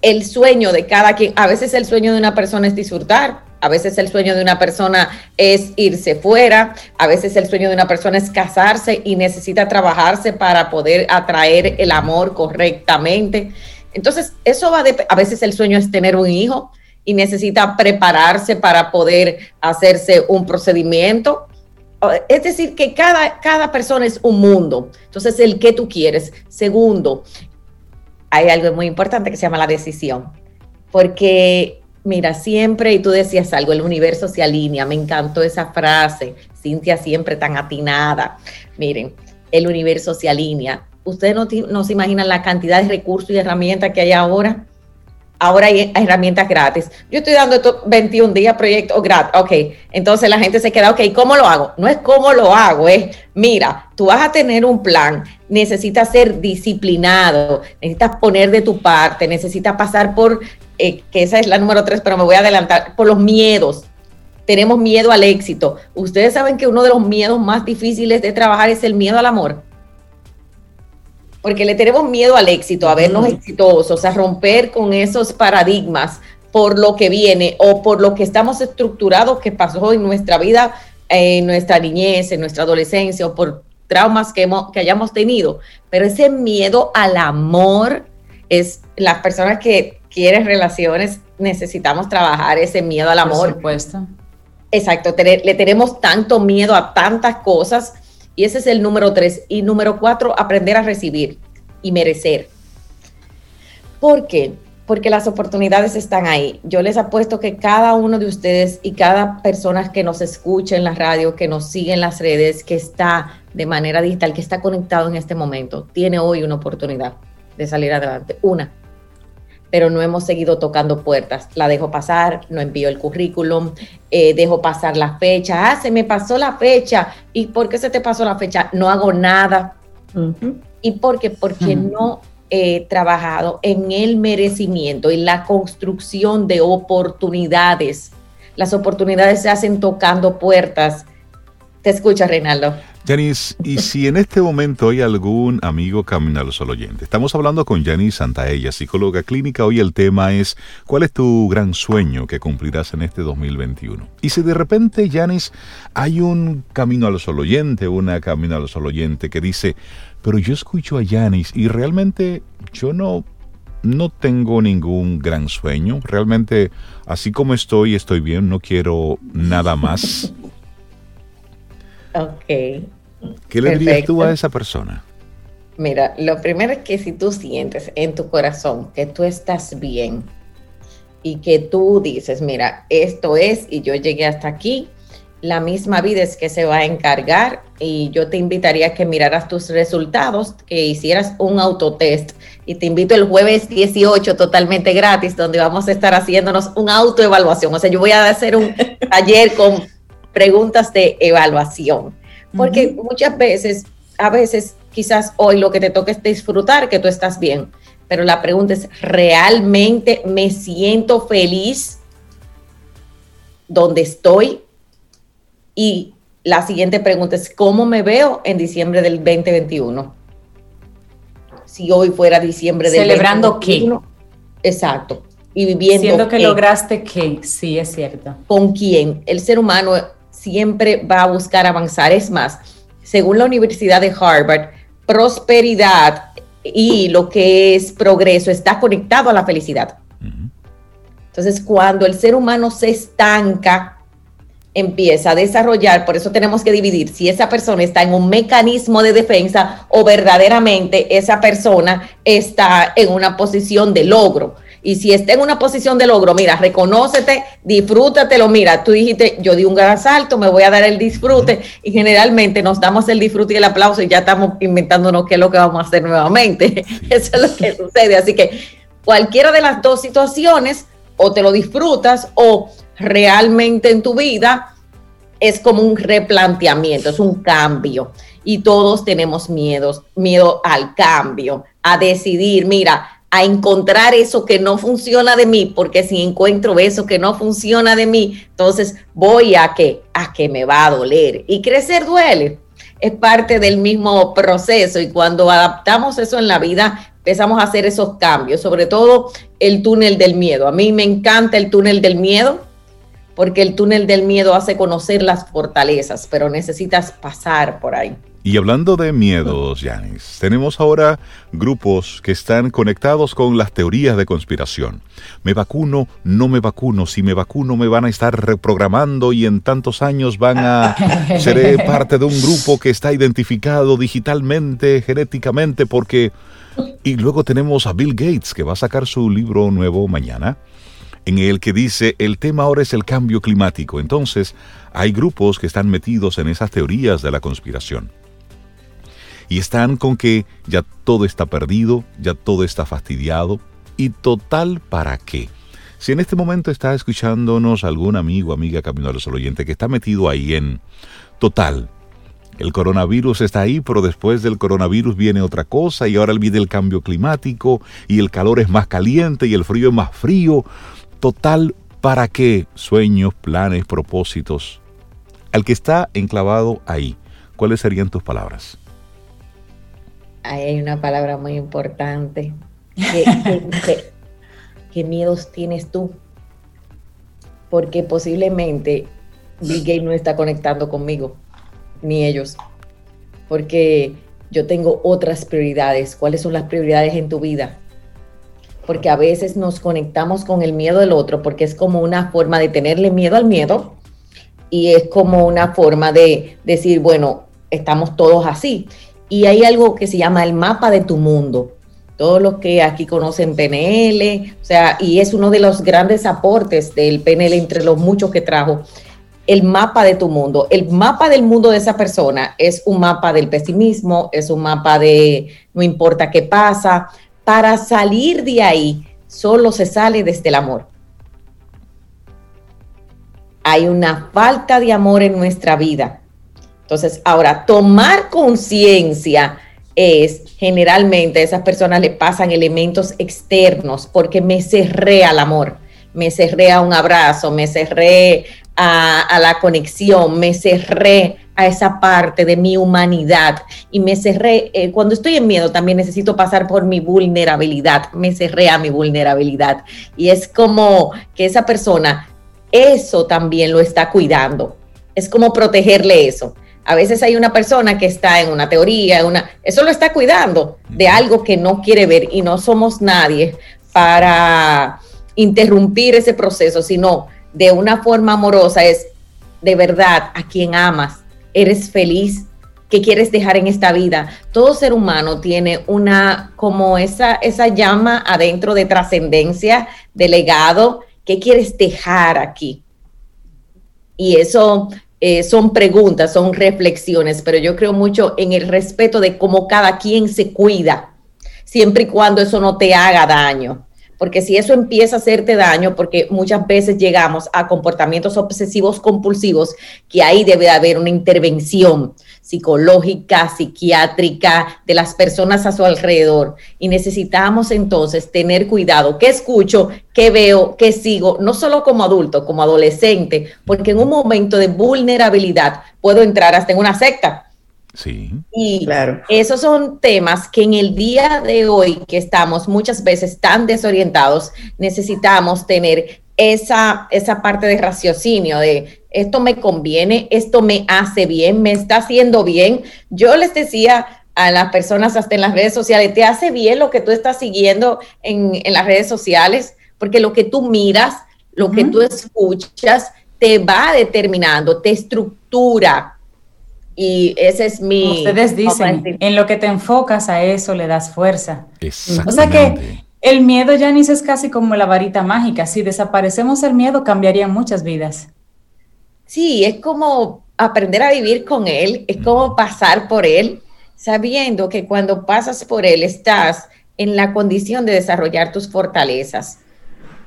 el sueño de cada quien, a veces el sueño de una persona es disfrutar, a veces el sueño de una persona es irse fuera, a veces el sueño de una persona es casarse y necesita trabajarse para poder atraer el amor correctamente. Entonces, eso va de, a veces el sueño es tener un hijo y necesita prepararse para poder hacerse un procedimiento es decir, que cada, cada persona es un mundo. Entonces, el que tú quieres. Segundo, hay algo muy importante que se llama la decisión. Porque, mira, siempre, y tú decías algo, el universo se alinea. Me encantó esa frase. Cintia siempre tan atinada. Miren, el universo se alinea. Ustedes no, no se imaginan la cantidad de recursos y herramientas que hay ahora ahora hay herramientas gratis. Yo estoy dando estos 21 días proyecto gratis. Ok, entonces la gente se queda, ok, ¿cómo lo hago? No es cómo lo hago, es, mira, tú vas a tener un plan, necesitas ser disciplinado, necesitas poner de tu parte, necesitas pasar por, eh, que esa es la número tres, pero me voy a adelantar, por los miedos. Tenemos miedo al éxito. Ustedes saben que uno de los miedos más difíciles de trabajar es el miedo al amor porque le tenemos miedo al éxito, a vernos exitosos, a romper con esos paradigmas por lo que viene o por lo que estamos estructurados que pasó en nuestra vida, en nuestra niñez, en nuestra adolescencia o por traumas que, que hayamos tenido. Pero ese miedo al amor es las personas que quieren relaciones, necesitamos trabajar ese miedo al amor. Por supuesto. Exacto, le tenemos tanto miedo a tantas cosas y ese es el número tres. Y número cuatro, aprender a recibir y merecer. ¿Por qué? Porque las oportunidades están ahí. Yo les apuesto que cada uno de ustedes y cada persona que nos escucha en la radio, que nos sigue en las redes, que está de manera digital, que está conectado en este momento, tiene hoy una oportunidad de salir adelante. Una pero no hemos seguido tocando puertas. La dejo pasar, no envío el currículum, eh, dejo pasar la fecha. Ah, se me pasó la fecha. ¿Y por qué se te pasó la fecha? No hago nada. ¿Y por qué? Porque no he trabajado en el merecimiento, en la construcción de oportunidades. Las oportunidades se hacen tocando puertas. Te escucha, Reinaldo. Yanis, y si en este momento hay algún amigo Camino Sol oyente, estamos hablando con Yanis Santaella, psicóloga clínica. Hoy el tema es: ¿Cuál es tu gran sueño que cumplirás en este 2021? Y si de repente, Yanis, hay un Camino al Sol oyente, una Camino al Sol oyente que dice: Pero yo escucho a Yanis y realmente yo no no tengo ningún gran sueño. Realmente, así como estoy, estoy bien. No quiero nada más. Ok. ¿Qué le dirías tú a esa persona? Mira, lo primero es que si tú sientes en tu corazón que tú estás bien y que tú dices, mira, esto es y yo llegué hasta aquí, la misma vida es que se va a encargar y yo te invitaría a que miraras tus resultados, que hicieras un autotest y te invito el jueves 18 totalmente gratis donde vamos a estar haciéndonos una autoevaluación. O sea, yo voy a hacer un (laughs) taller con preguntas de evaluación. Porque muchas veces, a veces, quizás hoy lo que te toca es disfrutar que tú estás bien. Pero la pregunta es, ¿realmente me siento feliz donde estoy? Y la siguiente pregunta es, ¿cómo me veo en diciembre del 2021? Si hoy fuera diciembre del ¿Celebrando qué? Exacto. y viviendo. Siendo que lograste que, sí, es cierto. ¿Con quién? El ser humano siempre va a buscar avanzar. Es más, según la Universidad de Harvard, prosperidad y lo que es progreso está conectado a la felicidad. Entonces, cuando el ser humano se estanca, empieza a desarrollar, por eso tenemos que dividir si esa persona está en un mecanismo de defensa o verdaderamente esa persona está en una posición de logro. Y si está en una posición de logro, mira, reconócete, disfrútatelo. Mira, tú dijiste, yo di un gran salto, me voy a dar el disfrute. Y generalmente nos damos el disfrute y el aplauso y ya estamos inventándonos qué es lo que vamos a hacer nuevamente. (laughs) Eso es lo que sucede. Así que cualquiera de las dos situaciones, o te lo disfrutas o realmente en tu vida es como un replanteamiento, es un cambio. Y todos tenemos miedos, miedo al cambio, a decidir, mira, a encontrar eso que no funciona de mí, porque si encuentro eso que no funciona de mí, entonces voy a que a que me va a doler y crecer duele. Es parte del mismo proceso y cuando adaptamos eso en la vida, empezamos a hacer esos cambios, sobre todo el túnel del miedo. A mí me encanta el túnel del miedo porque el túnel del miedo hace conocer las fortalezas, pero necesitas pasar por ahí. Y hablando de miedos, Yanis, tenemos ahora grupos que están conectados con las teorías de conspiración. Me vacuno, no me vacuno, si me vacuno me van a estar reprogramando y en tantos años van a (laughs) seré parte de un grupo que está identificado digitalmente, genéticamente, porque y luego tenemos a Bill Gates que va a sacar su libro nuevo mañana en el que dice el tema ahora es el cambio climático. Entonces, hay grupos que están metidos en esas teorías de la conspiración y están con que ya todo está perdido, ya todo está fastidiado y total para qué. Si en este momento está escuchándonos algún amigo, amiga Camino al Sol oyente que está metido ahí en total, el coronavirus está ahí, pero después del coronavirus viene otra cosa y ahora viene el cambio climático y el calor es más caliente y el frío es más frío. Total, ¿para qué? Sueños, planes, propósitos. Al que está enclavado ahí, ¿cuáles serían tus palabras? Hay una palabra muy importante. (laughs) ¿Qué, miedos tienes tú? Porque posiblemente Bill Gates no está conectando conmigo, ni ellos. Porque yo tengo otras prioridades. ¿Cuáles son las prioridades en tu vida? Porque a veces nos conectamos con el miedo del otro, porque es como una forma de tenerle miedo al miedo y es como una forma de decir, bueno, estamos todos así y hay algo que se llama el mapa de tu mundo. Todos los que aquí conocen PNL, o sea, y es uno de los grandes aportes del PNL entre los muchos que trajo, el mapa de tu mundo. El mapa del mundo de esa persona es un mapa del pesimismo, es un mapa de no importa qué pasa. Para salir de ahí, solo se sale desde el amor. Hay una falta de amor en nuestra vida entonces, ahora, tomar conciencia es generalmente a esas personas le pasan elementos externos porque me cerré al amor, me cerré a un abrazo, me cerré a, la conexión, me cerré a esa parte de mi humanidad y me cerré, eh, cuando estoy en miedo también necesito pasar por mi vulnerabilidad, me cerré a mi vulnerabilidad y es como que esa persona eso también lo está cuidando, es como protegerle eso. A veces hay una persona que está en una teoría, una, eso lo está cuidando de algo que no quiere ver y no somos nadie para interrumpir ese proceso, sino de una forma amorosa es de verdad a quien amas, eres feliz, ¿qué quieres dejar en esta vida? Todo ser humano tiene una como esa esa llama adentro de trascendencia, de legado, ¿qué quieres dejar aquí? Y eso eh, son preguntas, son reflexiones, pero yo creo mucho en el respeto de cómo cada quien se cuida, siempre y cuando eso no te haga daño. Porque si eso empieza a hacerte daño, porque muchas veces llegamos a comportamientos obsesivos compulsivos, que ahí debe haber una intervención psicológica, psiquiátrica de las personas a su alrededor. Y necesitamos entonces tener cuidado. ¿Qué escucho? ¿Qué veo? ¿Qué sigo? No solo como adulto, como adolescente, porque en un momento de vulnerabilidad puedo entrar hasta en una secta Sí. Y claro. esos son temas que en el día de hoy, que estamos muchas veces tan desorientados, necesitamos tener esa, esa parte de raciocinio, de esto me conviene, esto me hace bien, me está haciendo bien. Yo les decía a las personas hasta en las redes sociales, te hace bien lo que tú estás siguiendo en, en las redes sociales, porque lo que tú miras, lo que tú escuchas, te va determinando, te estructura. Y ese es mi... Ustedes dicen, en lo que te enfocas a eso le das fuerza. O sea que el miedo, Janice, es casi como la varita mágica. Si desaparecemos el miedo, cambiarían muchas vidas. Sí, es como aprender a vivir con él, es como pasar por él, sabiendo que cuando pasas por él estás en la condición de desarrollar tus fortalezas.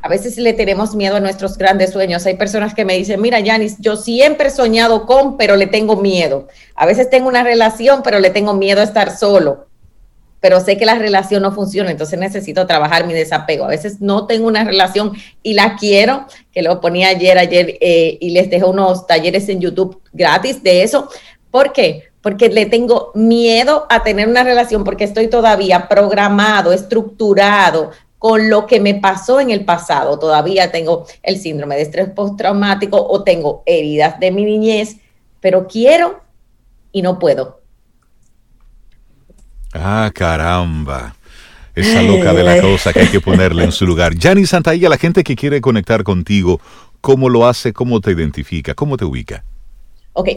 A veces le tenemos miedo a nuestros grandes sueños. Hay personas que me dicen, mira, Yanis, yo siempre he soñado con, pero le tengo miedo. A veces tengo una relación, pero le tengo miedo a estar solo. Pero sé que la relación no funciona, entonces necesito trabajar mi desapego. A veces no tengo una relación y la quiero, que lo ponía ayer, ayer, eh, y les dejo unos talleres en YouTube gratis de eso. ¿Por qué? Porque le tengo miedo a tener una relación, porque estoy todavía programado, estructurado, con lo que me pasó en el pasado. Todavía tengo el síndrome de estrés postraumático o tengo heridas de mi niñez, pero quiero y no puedo. Ah, caramba. Esa loca de la cosa que hay que ponerle en su lugar. (laughs) Santa Santaella, la gente que quiere conectar contigo, ¿cómo lo hace? ¿Cómo te identifica? ¿Cómo te ubica? Ok,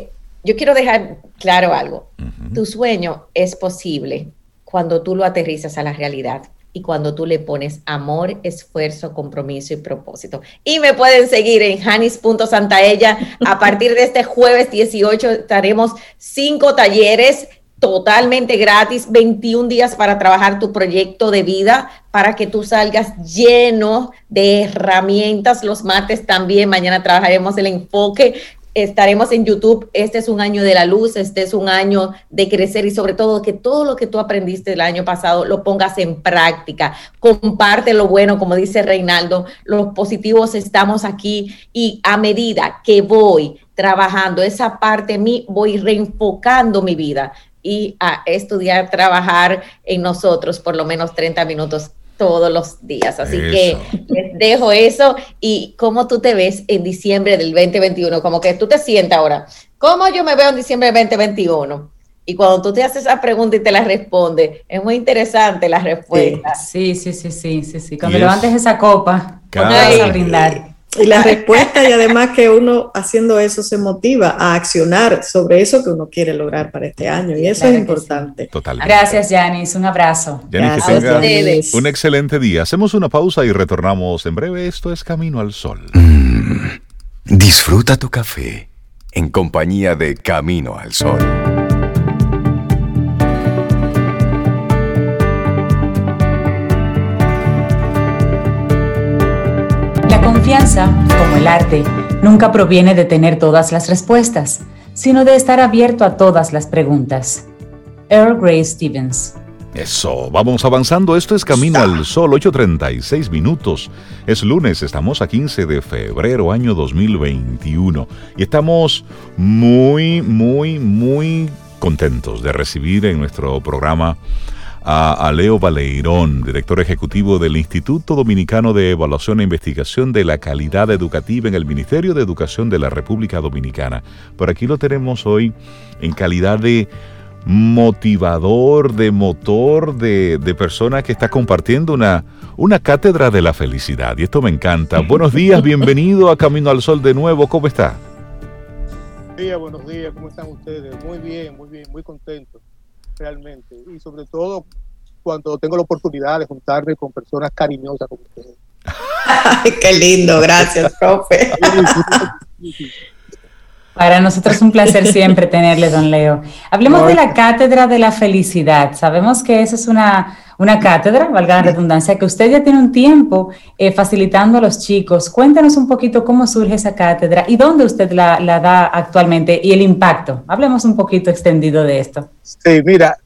yo quiero dejar claro algo. Tu sueño es posible cuando tú lo aterrizas a la realidad y cuando tú le pones amor, esfuerzo, compromiso y propósito. Y me pueden seguir en janis.santaella. A partir de este jueves 18 estaremos cinco talleres totalmente gratis, 21 días para trabajar tu proyecto de vida, para que tú salgas lleno de herramientas. Los martes también, mañana trabajaremos el enfoque estaremos en YouTube. Este es un año de la luz, este es un año de crecer y sobre todo que todo lo que tú aprendiste el año pasado lo pongas en práctica. Comparte lo bueno, como dice Reinaldo, los positivos estamos aquí y a medida que voy trabajando esa parte de mí, voy reenfocando mi vida y a estudiar, trabajar en nosotros por lo menos 30 minutos todos los días. Así que les dejo eso y cómo tú te ves en diciembre del 2021, como que tú te sientas ahora, ¿cómo yo me veo en diciembre del 2021? Y cuando tú te haces esa pregunta y te la responde, es muy interesante la respuesta. Sí, sí, sí, sí, sí, sí. Cuando levantes esa copa, vas a brindar. Y la (laughs) respuesta y además que uno haciendo eso se motiva a accionar sobre eso que uno quiere lograr para este año y eso es importante. Totalmente. Gracias, Janice. Un abrazo. Janice, un excelente día. Hacemos una pausa y retornamos en breve. Esto es Camino al Sol. Mm, disfruta tu café en compañía de Camino al Sol. Confianza, como el arte, nunca proviene de tener todas las respuestas, sino de estar abierto a todas las preguntas. Earl Grey Stevens. Eso, vamos avanzando. Esto es Camino al Sol, 8.36 minutos. Es lunes, estamos a 15 de febrero, año 2021. Y estamos muy, muy, muy contentos de recibir en nuestro programa a, Leo Baleirón, director ejecutivo del Instituto Dominicano de Evaluación e Investigación de la Calidad Educativa en el Ministerio de Educación de la República Dominicana. Por aquí lo tenemos hoy en calidad de motivador, de motor, de, de persona que está compartiendo una, una cátedra de la felicidad. Y esto me encanta. (laughs) Buenos días, bienvenido a Camino al Sol de nuevo. ¿Cómo está? Buenos días, buenos días. ¿Cómo están ustedes? Muy bien, muy bien, muy contento realmente. Y sobre todo cuando tengo la oportunidad de juntarme con personas cariñosas como ustedes. qué lindo, gracias, profe. (laughs) Para nosotros es un placer siempre tenerle, don Leo. Hablemos de la cátedra de la felicidad. Sabemos que esa es una, una cátedra, valga la redundancia, que usted ya tiene un tiempo eh, facilitando a los chicos. Cuéntanos un poquito cómo surge esa cátedra y dónde usted la, da actualmente y el impacto. Hablemos un poquito extendido de esto. Sí, mira,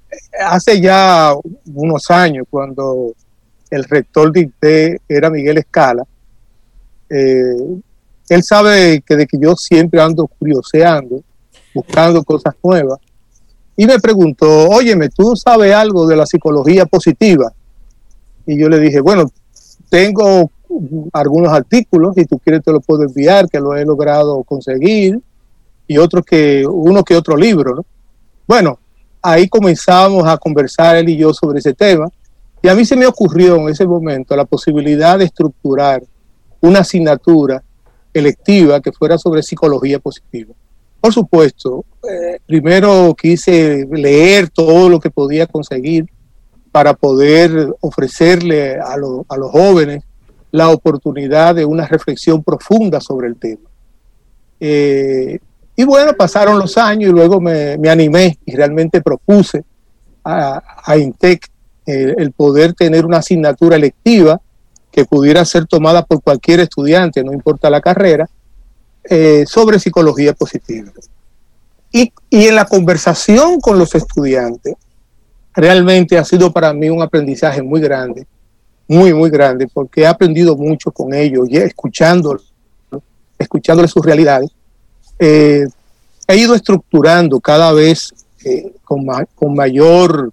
hace ya unos años, cuando el rector de IT era Miguel Escala, eh, él sabe que de que yo siempre ando curioseando, buscando cosas nuevas. Y me preguntó, óyeme, ¿tú sabes algo de la psicología positiva? Y yo le dije, bueno, tengo algunos artículos, si tú quieres te lo puedo enviar, que lo he logrado conseguir, y otros que, uno que otro libro, ¿no? Bueno, ahí comenzamos a conversar él y yo sobre ese tema, y a mí se me ocurrió en ese momento la posibilidad de estructurar una asignatura electiva que fuera sobre psicología positiva. Por supuesto, eh, primero quise leer todo lo que podía conseguir para poder ofrecerle a, los jóvenes la oportunidad de una reflexión profunda sobre el tema. Eh, y bueno, pasaron los años y luego me, animé y realmente propuse a, a INTEC eh, el poder tener una asignatura electiva que pudiera ser tomada por cualquier estudiante, no importa la carrera, eh, sobre psicología positiva. Y, y en la conversación con los estudiantes, realmente ha sido para mí un aprendizaje muy grande muy, muy grande, porque he aprendido mucho con ellos y escuchándolos, escuchándoles sus realidades. Eh, he ido estructurando cada vez eh, con, con, mayor,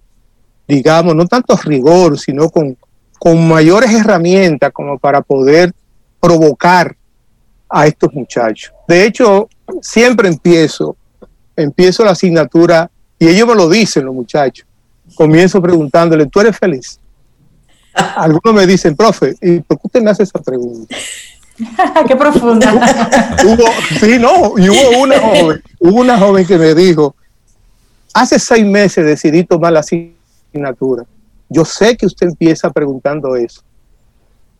digamos, no tanto rigor, sino con, con mayores herramientas como para poder provocar a estos muchachos. De hecho, siempre empiezo, empiezo la asignatura y ellos me lo dicen los muchachos. Comienzo preguntándole, ¿tú eres feliz? (laughs) Algunos me dicen, profe, ¿y por qué usted me hace esa pregunta? (laughs) Qué profunda. hubo, sí, no, y hubo una joven, hubo una joven que me dijo, hace seis meses decidí tomar la asignatura. Yo sé que usted empieza preguntando eso.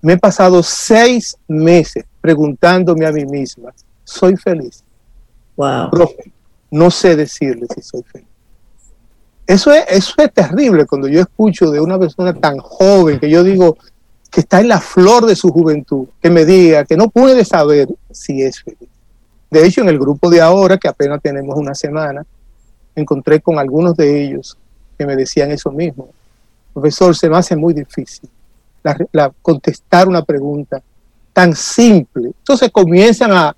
Me he pasado seis meses preguntándome a mí misma, ¿soy feliz? Wow. Profe, no sé decirle si soy feliz. Eso es, eso es terrible cuando yo escucho de una persona tan joven que yo digo que está en la flor de su juventud, que me diga que no puede saber si es feliz. De hecho, en el grupo de ahora, que apenas tenemos una semana, encontré con algunos de ellos que me decían eso mismo. Profesor, se me hace muy difícil la, contestar una pregunta tan simple. Entonces comienzan a,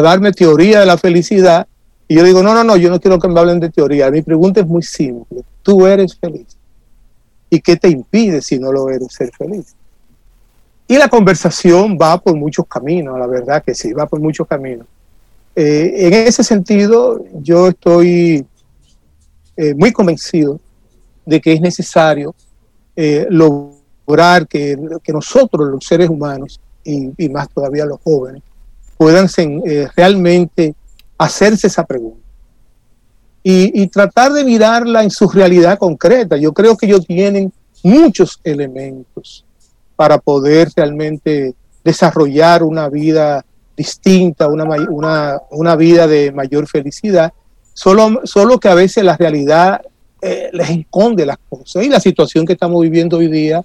darme teoría de la felicidad y yo digo, no, no, no, yo no quiero que me hablen de teoría. Mi pregunta es muy simple. ¿Tú eres feliz? ¿Y qué te impide si no lo eres ser feliz? Y la conversación va por muchos caminos, la verdad que sí, va por muchos caminos. Eh, en ese sentido, yo estoy eh, muy convencido de que es necesario eh, lograr que, nosotros, los seres humanos, y, y, más todavía los jóvenes, puedan ser, realmente hacerse esa pregunta. Y, tratar de mirarla en su realidad concreta. Yo creo que ellos tienen muchos elementos para poder realmente desarrollar una vida distinta, una, una, una vida de mayor felicidad, solo, solo que a veces la realidad eh, les esconde las cosas. Y la situación que estamos viviendo hoy día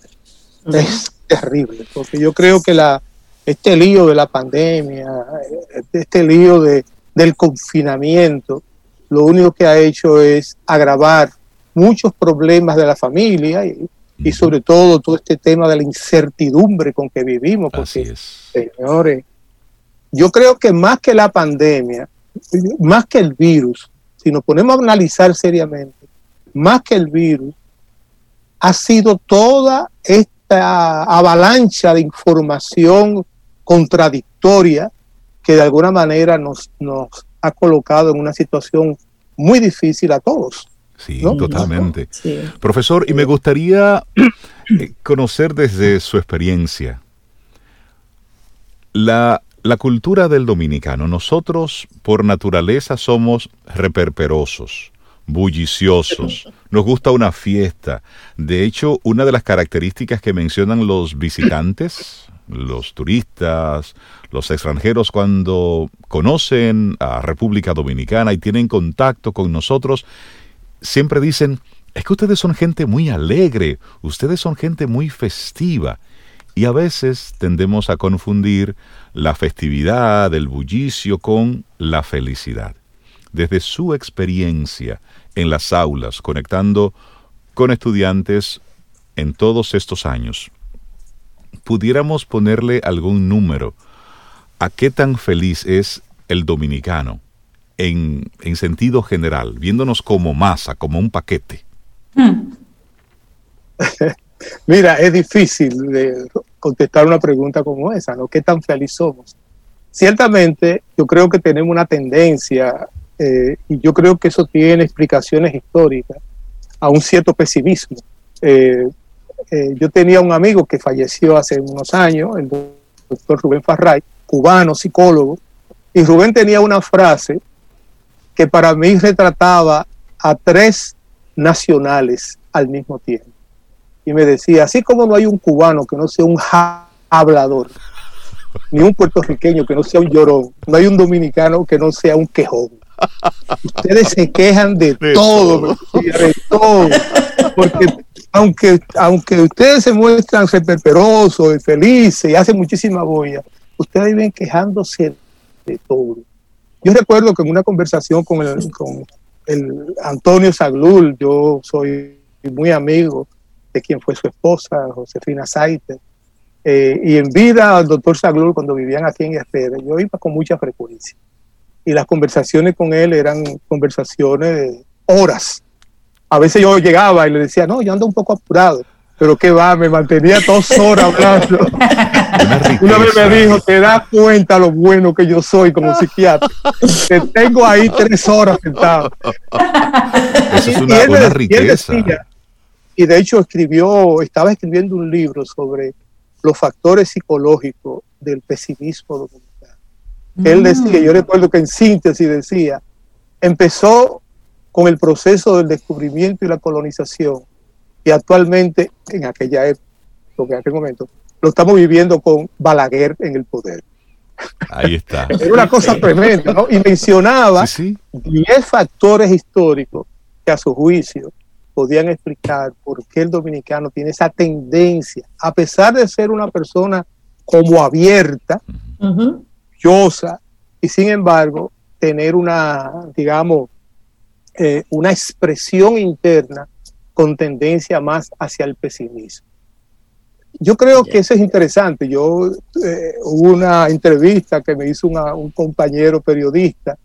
es terrible, porque yo creo que la, este lío de la pandemia, este lío de, del confinamiento, lo único que ha hecho es agravar muchos problemas de la familia y, sobre todo todo este tema de la incertidumbre con que vivimos. Porque, señores, yo creo que más que la pandemia, más que el virus, si nos ponemos a analizar seriamente, más que el virus, ha sido toda esta avalancha de información contradictoria que de alguna manera nos, nos ha colocado en una situación muy difícil a todos. Sí, totalmente. Profesor, y me gustaría (clears throat) eh, conocer desde su experiencia la, la, cultura del dominicano. Nosotros por naturaleza somos reperperosos, bulliciosos, (laughs) nos gusta una fiesta. De hecho, una de las características que mencionan los visitantes, los turistas, los extranjeros cuando conocen a República Dominicana y tienen contacto con nosotros, siempre dicen, es que ustedes son gente muy alegre, ustedes son gente muy festiva. Y a veces tendemos a confundir la festividad, el bullicio con la felicidad. Desde su experiencia en las aulas, conectando con estudiantes en todos estos años, pudiéramos ponerle algún número a qué tan feliz es el dominicano en, en sentido general, viéndonos como masa, como un paquete? Hmm. (laughs) Mira, es difícil de contestar una pregunta como esa, ¿no? ¿Qué tan feliz somos? Ciertamente, yo creo que tenemos una tendencia, eh, y yo creo que eso tiene explicaciones históricas, a un cierto pesimismo. Eh, eh, yo tenía un amigo que falleció hace unos años, el doctor Rubén Farray, cubano, psicólogo, y Rubén tenía una frase que para mí retrataba a tres nacionales al mismo tiempo. Y me decía, así como no hay un cubano que no sea un hablador, ni un puertorriqueño que no sea un llorón, no hay un dominicano que no sea un quejón. Ustedes se quejan de, todo, de todo, porque aunque, aunque ustedes se muestran reperperosos y felices y hacen muchísima boya, ustedes viven quejándose de todo. Yo recuerdo que en una conversación con el, con el Antonio Zaglul, yo soy muy amigo de quien fue su esposa, Josefina Saite, eh, y en vida al doctor Zaglul, cuando vivían aquí en Herrera, yo iba con mucha frecuencia. Y las conversaciones con él eran conversaciones de horas. A veces yo llegaba y le decía, no, yo ando un poco apurado pero qué va, me mantenía dos horas hablando. (laughs) Una, vez me dijo, te das cuenta lo bueno que yo soy como (laughs) psiquiatra. Te tengo ahí tres horas sentado. Eso es una, riqueza. Y, de hecho escribió, estaba escribiendo un libro sobre los factores psicológicos del pesimismo dominicano. Él mm. decía, yo recuerdo que en síntesis decía, empezó con el proceso del descubrimiento y la colonización y actualmente, en aquella época, en aquel momento, lo estamos viviendo con Balaguer en el poder. Ahí está. (laughs) Era una cosa tremenda, ¿no? Y mencionaba 10 factores históricos que a su juicio podían explicar por qué el dominicano tiene esa tendencia, a pesar de ser una persona como abierta, uh y sin embargo tener una, digamos, eh, una expresión interna con tendencia más hacia el pesimismo. Yo creo que eso es interesante. Yo eh, hubo una entrevista que me hizo un compañero periodista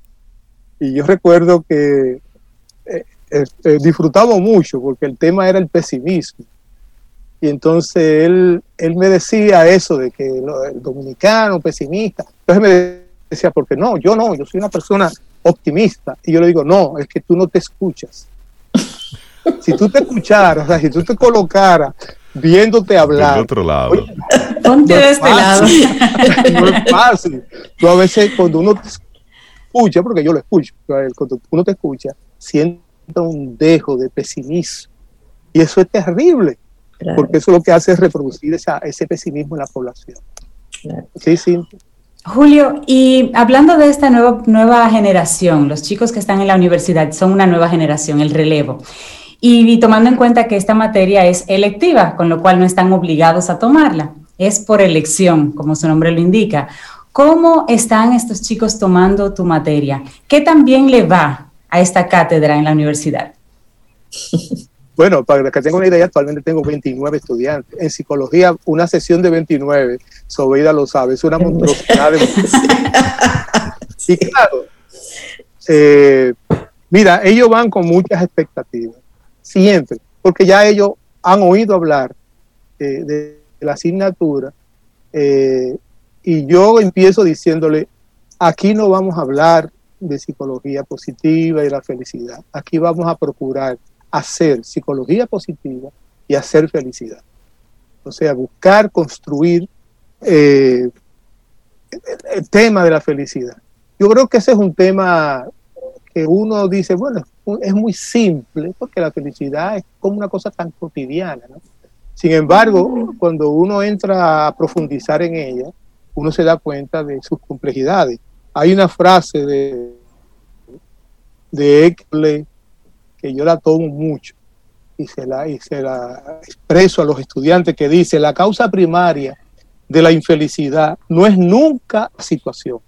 y yo recuerdo que eh, este, disfrutamos mucho porque el tema era el pesimismo. Y entonces él, él me decía eso de que el dominicano pesimista. Entonces me decía, porque no, yo no, yo soy una persona optimista. Y yo le digo, no, es que tú no te escuchas (laughs) si tú te escucharas, o sea, si tú te colocaras viéndote hablar. Del otro lado. Ponte de este lado. No es fácil. Tú a veces cuando uno te escucha, porque yo lo escucho, cuando uno te escucha, siente un dejo de pesimismo. Y eso es terrible, porque eso lo que hace es reproducir esa, ese pesimismo en la población. Sí, sí. Julio, y hablando de esta nueva, nueva generación, los chicos que están en la universidad son una nueva generación, el relevo. Y, tomando en cuenta que esta materia es electiva, con lo cual no están obligados a tomarla, es por elección, como su nombre lo indica. ¿Cómo están estos chicos tomando tu materia? ¿Qué también le va a esta cátedra en la universidad? (laughs) Bueno, para que tengan una idea, actualmente tengo 29 estudiantes. En psicología, una sesión de 29, Sobeida lo sabe, es una monstruosidad de... (laughs) sí, claro. Eh, mira, ellos van con muchas expectativas siempre, porque ya ellos han oído hablar eh, de, la asignatura eh, y yo empiezo diciéndole, aquí no vamos a hablar de psicología positiva y la felicidad, aquí vamos a procurar hacer psicología positiva y hacer felicidad. O sea, buscar construir eh, el tema de la felicidad. Yo creo que ese es un tema que uno dice, bueno, es muy simple, porque la felicidad es como una cosa tan cotidiana. Sin embargo, cuando uno entra a profundizar en ella, uno se da cuenta de sus complejidades. Hay una frase de, de Eckle que yo la tomo mucho y se, la, y se la expreso a los estudiantes que dice, la causa primaria de la infelicidad no es nunca la situación.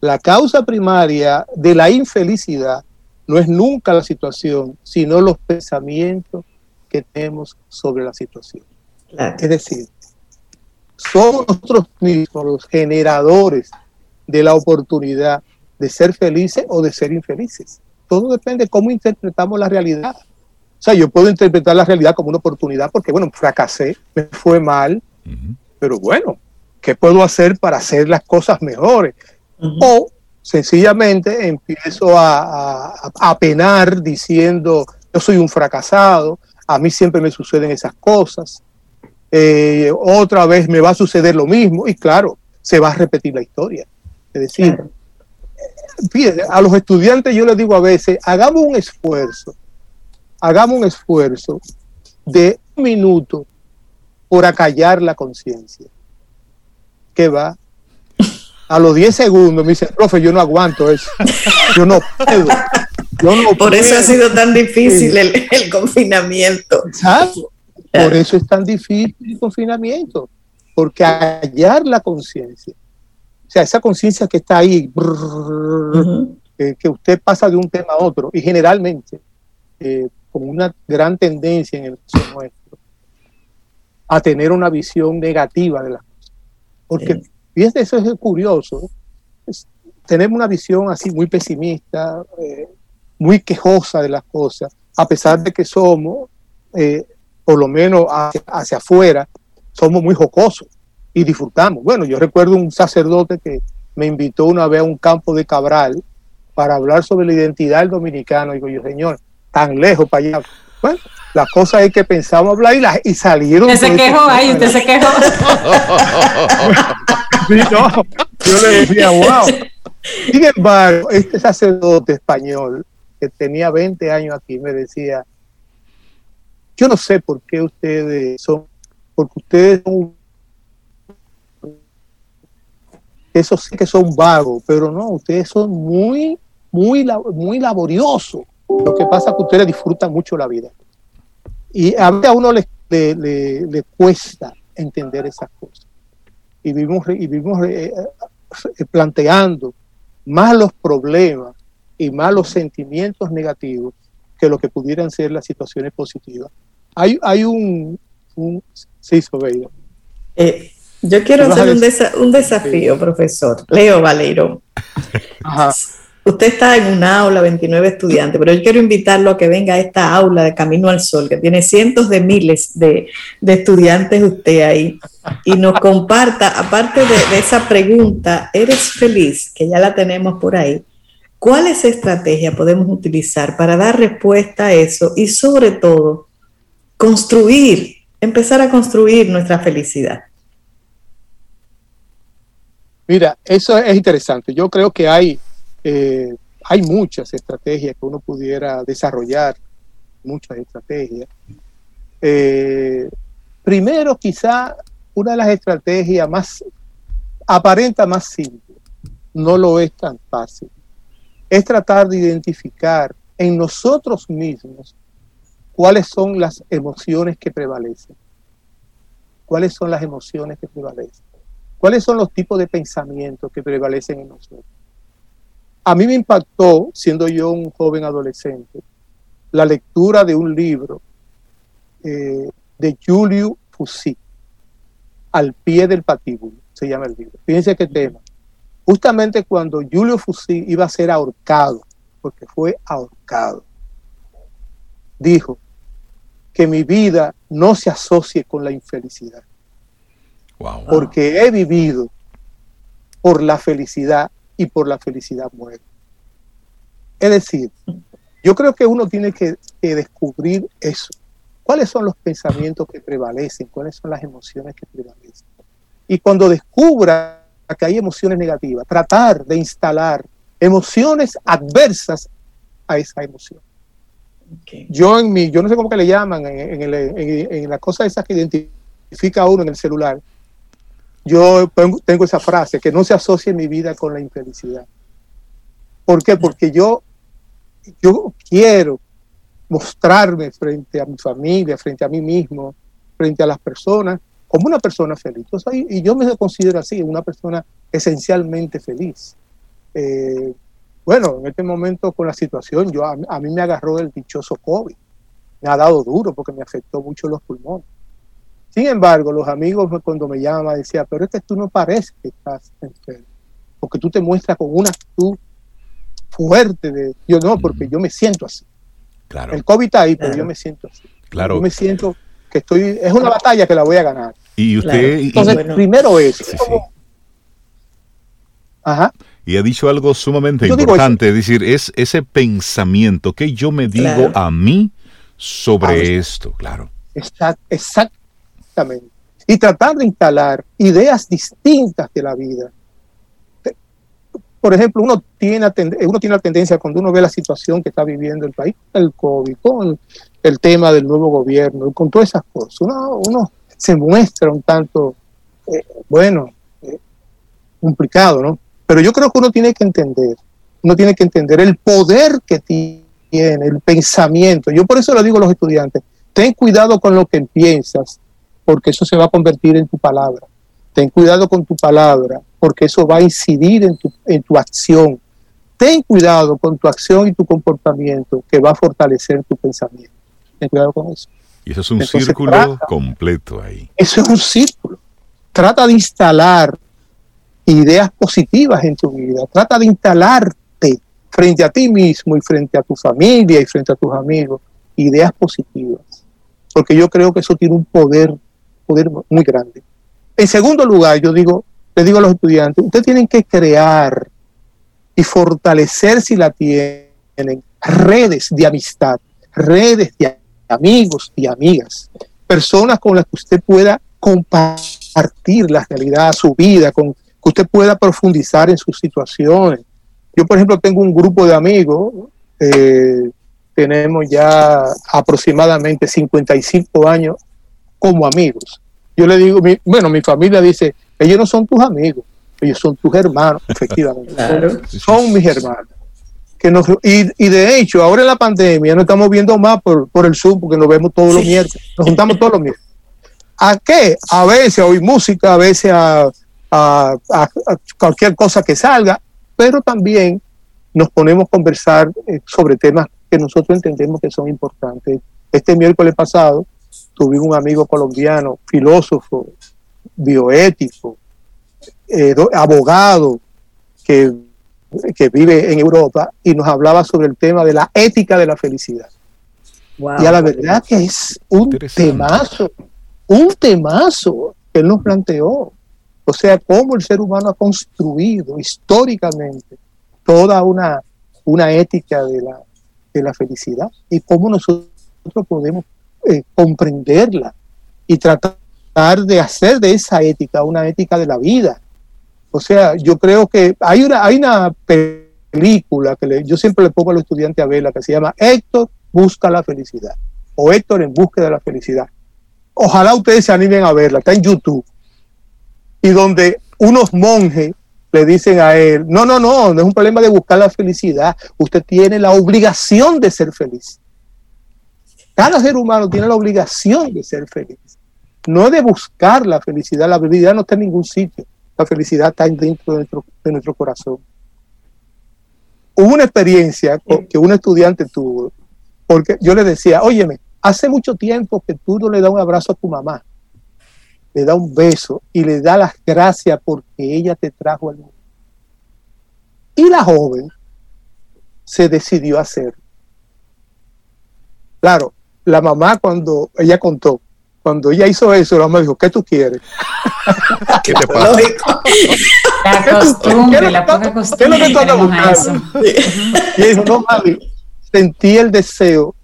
La causa primaria de la infelicidad no es nunca la situación, sino los pensamientos que tenemos sobre la situación. Es decir, somos nosotros mismos los generadores de la oportunidad de ser felices o de ser infelices. Todo depende de cómo interpretamos la realidad. O sea, yo puedo interpretar la realidad como una oportunidad porque, bueno, fracasé, me fue mal, pero bueno, ¿qué puedo hacer para hacer las cosas mejores? O sencillamente empiezo a, a, penar diciendo, yo soy un fracasado, a mí siempre me suceden esas cosas, eh, otra vez me va a suceder lo mismo y claro, se va a repetir la historia. Es decir, a los estudiantes yo les digo a veces, hagamos un esfuerzo hagamos un esfuerzo de un minuto por acallar la conciencia. ¿Qué va? A los 10 segundos me dice, profe, yo no aguanto eso. Yo no puedo. por eso ha sido tan difícil el, confinamiento. Por eso es tan difícil el confinamiento. Porque acallar la conciencia. O sea, esa conciencia que está ahí, que, usted pasa de un tema a otro, y generalmente eh, con una gran tendencia en el caso nuestro a tener una visión negativa de las cosas. Porque, fíjense, eso es curioso. tenemos una visión así muy pesimista, eh, muy quejosa de las cosas, a pesar de que somos, eh, por lo menos hacia, afuera, somos muy jocosos y disfrutamos. Bueno, yo recuerdo un sacerdote que me invitó una vez a un campo de Cabral para hablar sobre la identidad del dominicano. Digo yo, señor, tan lejos para allá. Bueno, la cosa es que pensamos hablar y, la, y salieron. Usted se quejó ahí, usted se quejó. (laughs) sí, no, yo le decía, wow. Sin embargo, este sacerdote español que tenía 20 años aquí me decía, yo no sé por qué ustedes son, porque ustedes son, eso sí que son vagos, pero no, ustedes son muy, muy, muy laboriosos. Lo que pasa es que ustedes disfrutan mucho la vida. Y a a uno le, le, cuesta entender esas cosas. Y vivimos, y vivimos eh, eh, planteando más los problemas y más los sentimientos negativos que lo que pudieran ser las situaciones positivas. Hay, hay un, un sí, Sobeida. Eh, yo quiero hacer un, un, desafío, profesor. Leo Valero. Ajá. Usted está en una aula, 29 estudiantes, pero yo quiero invitarlo a que venga a esta aula de Camino al Sol, que tiene cientos de miles de, estudiantes usted ahí, y nos comparta, aparte de, esa pregunta, ¿eres feliz? Que ya la tenemos por ahí. ¿Cuáles estrategias podemos utilizar para dar respuesta a eso y sobre todo construir, empezar a construir nuestra felicidad? Mira, eso es interesante. Yo creo que hay eh, hay muchas estrategias que uno pudiera desarrollar, muchas estrategias. Eh, primero, quizá una de las estrategias más aparenta más simple, no lo es tan fácil, es tratar de identificar en nosotros mismos cuáles son las emociones que prevalecen. ¿Cuáles son las emociones que prevalecen? ¿Cuáles son los tipos de pensamientos que prevalecen en nosotros? A mí me impactó, siendo yo un joven adolescente, la lectura de un libro eh, de Julio Fusí, Al pie del patíbulo, se llama el libro. Fíjense qué tema. Justamente cuando Julio Fusí iba a ser ahorcado, porque fue ahorcado, dijo que mi vida no se asocie con la infelicidad. Porque he vivido por la felicidad y por la felicidad muere. Es decir, yo creo que uno tiene que, descubrir eso. ¿Cuáles son los pensamientos que prevalecen? ¿Cuáles son las emociones que prevalecen? Y cuando descubra que hay emociones negativas, tratar de instalar emociones adversas a esa emoción. Yo en mi, yo no sé cómo que le llaman, en, en, la cosa esa que identifica a uno en el celular, yo tengo esa frase, que no se asocie mi vida con la infelicidad. ¿Por qué? Porque yo, yo quiero mostrarme frente a mi familia, frente a mí mismo, frente a las personas, como una persona feliz. y yo me considero así, una persona esencialmente feliz. Eh, bueno, en este momento con la situación, yo, a, a, mí me agarró el dichoso COVID. Me ha dado duro porque me afectó mucho los pulmones. Sin embargo, los amigos cuando me llaman decían, pero es que tú no pareces que estás enfermo, porque tú te muestras con una actitud fuerte de yo no, porque yo me siento así. Claro. El COVID está ahí, pero yo me siento así. Claro. Yo me siento que estoy, es una batalla que la voy a ganar. Y usted, Claro. y- Entonces, bueno. primero es, Sí, sí. ajá, y ha dicho algo sumamente Yo importante, es decir, es ese pensamiento que yo me digo Claro. a mí sobre Ah, esto, claro. exact- Y tratar de instalar ideas distintas de la vida. Por ejemplo, uno tiene, uno tiene la tendencia cuando uno ve la situación que está viviendo el país, el COVID, con el tema del nuevo gobierno, con todas esas cosas, uno, uno se muestra un tanto, eh, bueno, eh, complicado, ¿no? Pero yo creo que uno tiene que entender, uno tiene que entender el poder que tiene, el pensamiento. Yo por eso le digo a los estudiantes, ten cuidado con lo que piensas, porque eso se va a convertir en tu palabra. Ten cuidado con tu palabra, porque eso va a incidir en tu, en tu acción. Ten cuidado con tu acción y tu comportamiento, que va a fortalecer tu pensamiento. Ten cuidado con eso. Y eso es un Entonces, círculo trata- completo ahí. Eso es un círculo. Trata de instalar ideas positivas en tu vida. Trata de instalarte frente a ti mismo y frente a tu familia y frente a tus amigos ideas positivas. Porque yo creo que eso tiene un poder, poder muy grande. En segundo lugar, yo digo, le digo a los estudiantes, ustedes tienen que crear y fortalecer si la tienen redes de amistad, redes de amigos y amigas, personas con las que usted pueda compartir la realidad, su vida, con que usted pueda profundizar en sus situaciones. Yo, por ejemplo, tengo un grupo de amigos, eh, tenemos ya aproximadamente 55 años como amigos. Yo le digo, mi- bueno, mi familia dice, ellos no son tus amigos, ellos son tus hermanos, (laughs) efectivamente. Claro. Son mis hermanos. Que nos, y, y de hecho, ahora en la pandemia nos estamos viendo más por, por el Zoom, porque nos vemos todos los miércoles, nos juntamos todos los miércoles. ¿A qué? A veces a oír música, a veces a, a- a- a cualquier cosa que salga, pero también nos ponemos a conversar eh, sobre temas que nosotros entendemos que son importantes. Este miércoles pasado tuve un amigo colombiano, filósofo, bioético, eh, do- abogado, que, que vive en Europa y nos hablaba sobre el tema de la ética de la felicidad. Wow. Y a la verdad que es un temazo, un temazo que él nos planteó. O sea, cómo el ser humano ha construido históricamente toda una, una ética de la, de la felicidad y cómo nosotros podemos eh, comprenderla y tratar de hacer de esa ética una ética de la vida. O sea, yo creo que hay una, hay una película que yo siempre le pongo a los estudiantes a verla que se llama Héctor busca la felicidad o Héctor en búsqueda de la felicidad. Ojalá ustedes se animen a verla, está en YouTube. Y donde unos monjes le dicen a él, no, no, no, no es un problema de buscar la felicidad, usted tiene la obligación de ser feliz. Cada ser humano tiene la obligación de ser feliz. No de buscar la felicidad, la felicidad no está en ningún sitio, la felicidad está dentro de nuestro, de nuestro corazón. Hubo una experiencia que un estudiante tuvo, porque yo le decía, óyeme, hace mucho tiempo que tú no le das un abrazo a tu mamá, le da un beso y le da las gracias porque ella te trajo al mundo. Y la joven se decidió a hacer. Claro, la mamá cuando ella contó, cuando ella hizo eso, la mamá dijo, ¿qué tú quieres? (laughs) ¿Qué te pasa? Lógico. La ¿Qué es lo costumbre, que la qué es lo que tú buscando? (laughs) Y dijo, no, mami, sentí el deseo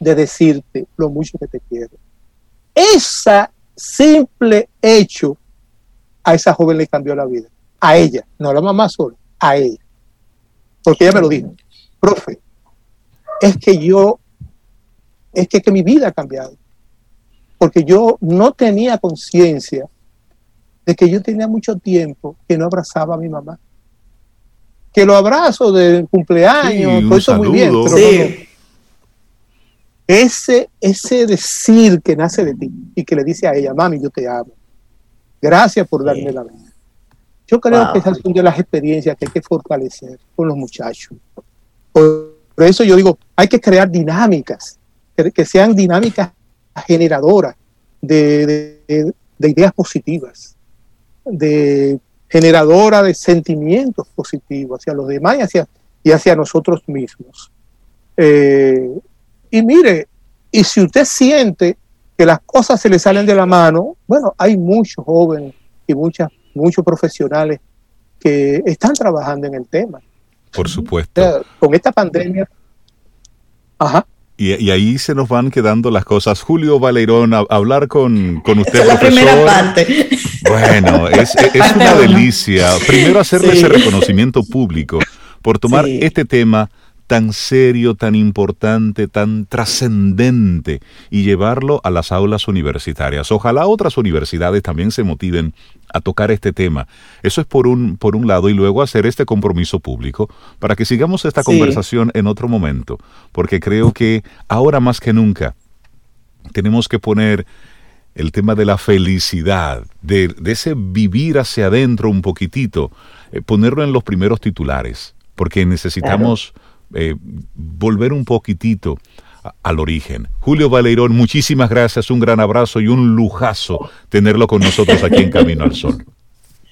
de decirte lo mucho que te quiero. Ese simple hecho a esa joven le cambió la vida. A ella, no a la mamá sola, a ella. Porque ella me lo dijo, profe, es que yo, es que, que mi vida ha cambiado. Porque yo no tenía conciencia de que yo tenía mucho tiempo que no abrazaba a mi mamá. Que lo abrazo del cumpleaños, Sí, todo eso muy bien, pero Sí. no, no. ese, ese decir que nace de ti y que le dice a ella, mami, yo te amo. Gracias por darme Sí. la vida. Yo creo Wow. que esas son de las experiencias que hay que fortalecer con los muchachos. Por, por eso yo digo, hay que crear dinámicas, que, que sean dinámicas generadoras de, de- de ideas positivas, de generadora de sentimientos positivos hacia los demás y hacia, y hacia nosotros mismos. Eh, y mire, y si usted siente que las cosas se le salen de la mano, bueno, hay muchos jóvenes y muchas, muchos profesionales que están trabajando en el tema. Por supuesto. con esta pandemia. Ajá. Y, ahí se nos van quedando las cosas. Julio Valerón, a, hablar con, con usted, profesor. La primera parte. Bueno, es, una delicia. Primero hacerle ese reconocimiento público por tomar este tema tan serio, tan importante, tan trascendente y llevarlo a las aulas universitarias. Ojalá otras universidades también se motiven a tocar este tema. Eso es por un, por un lado y luego hacer este compromiso público para que sigamos esta conversación en otro momento, porque creo que ahora más que nunca tenemos que poner el tema de la felicidad, de, ese vivir hacia adentro un poquitito, eh, ponerlo en los primeros titulares, porque necesitamos... Eh, volver un poquitito al origen. Julio Valeirón, muchísimas gracias, un gran abrazo y un lujazo tenerlo con nosotros aquí en Camino al Sol.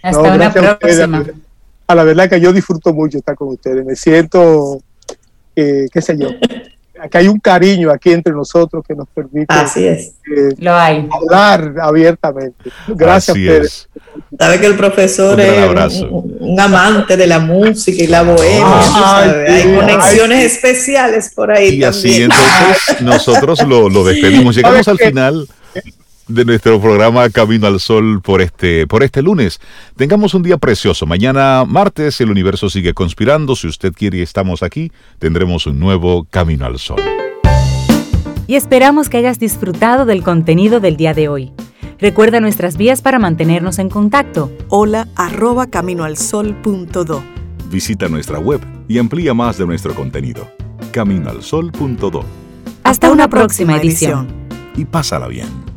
Hasta una próxima. A, la verdad que yo disfruto mucho estar con ustedes, me siento, eh, qué sé yo, que hay un cariño aquí entre nosotros que nos permite Así es. Eh, hablar abiertamente. Gracias, Pedro. Sabe que el profesor es un, amante de la música y la bohemia. hay conexiones especiales por ahí. Y así entonces (laughs) nosotros lo, lo despedimos. Llegamos al final de nuestro programa Camino al Sol por este, por este lunes. Tengamos un día precioso. Mañana martes el universo sigue conspirando. Si usted quiere y estamos aquí, tendremos un nuevo Camino al Sol. Y esperamos que hayas disfrutado del contenido del día de hoy. Recuerda nuestras vías para mantenernos en contacto. Hola arroba caminoalsol.do. Visita nuestra web y amplía más de nuestro contenido. Caminoalsol.do. Hasta, una, próxima, edición. Y pásala bien.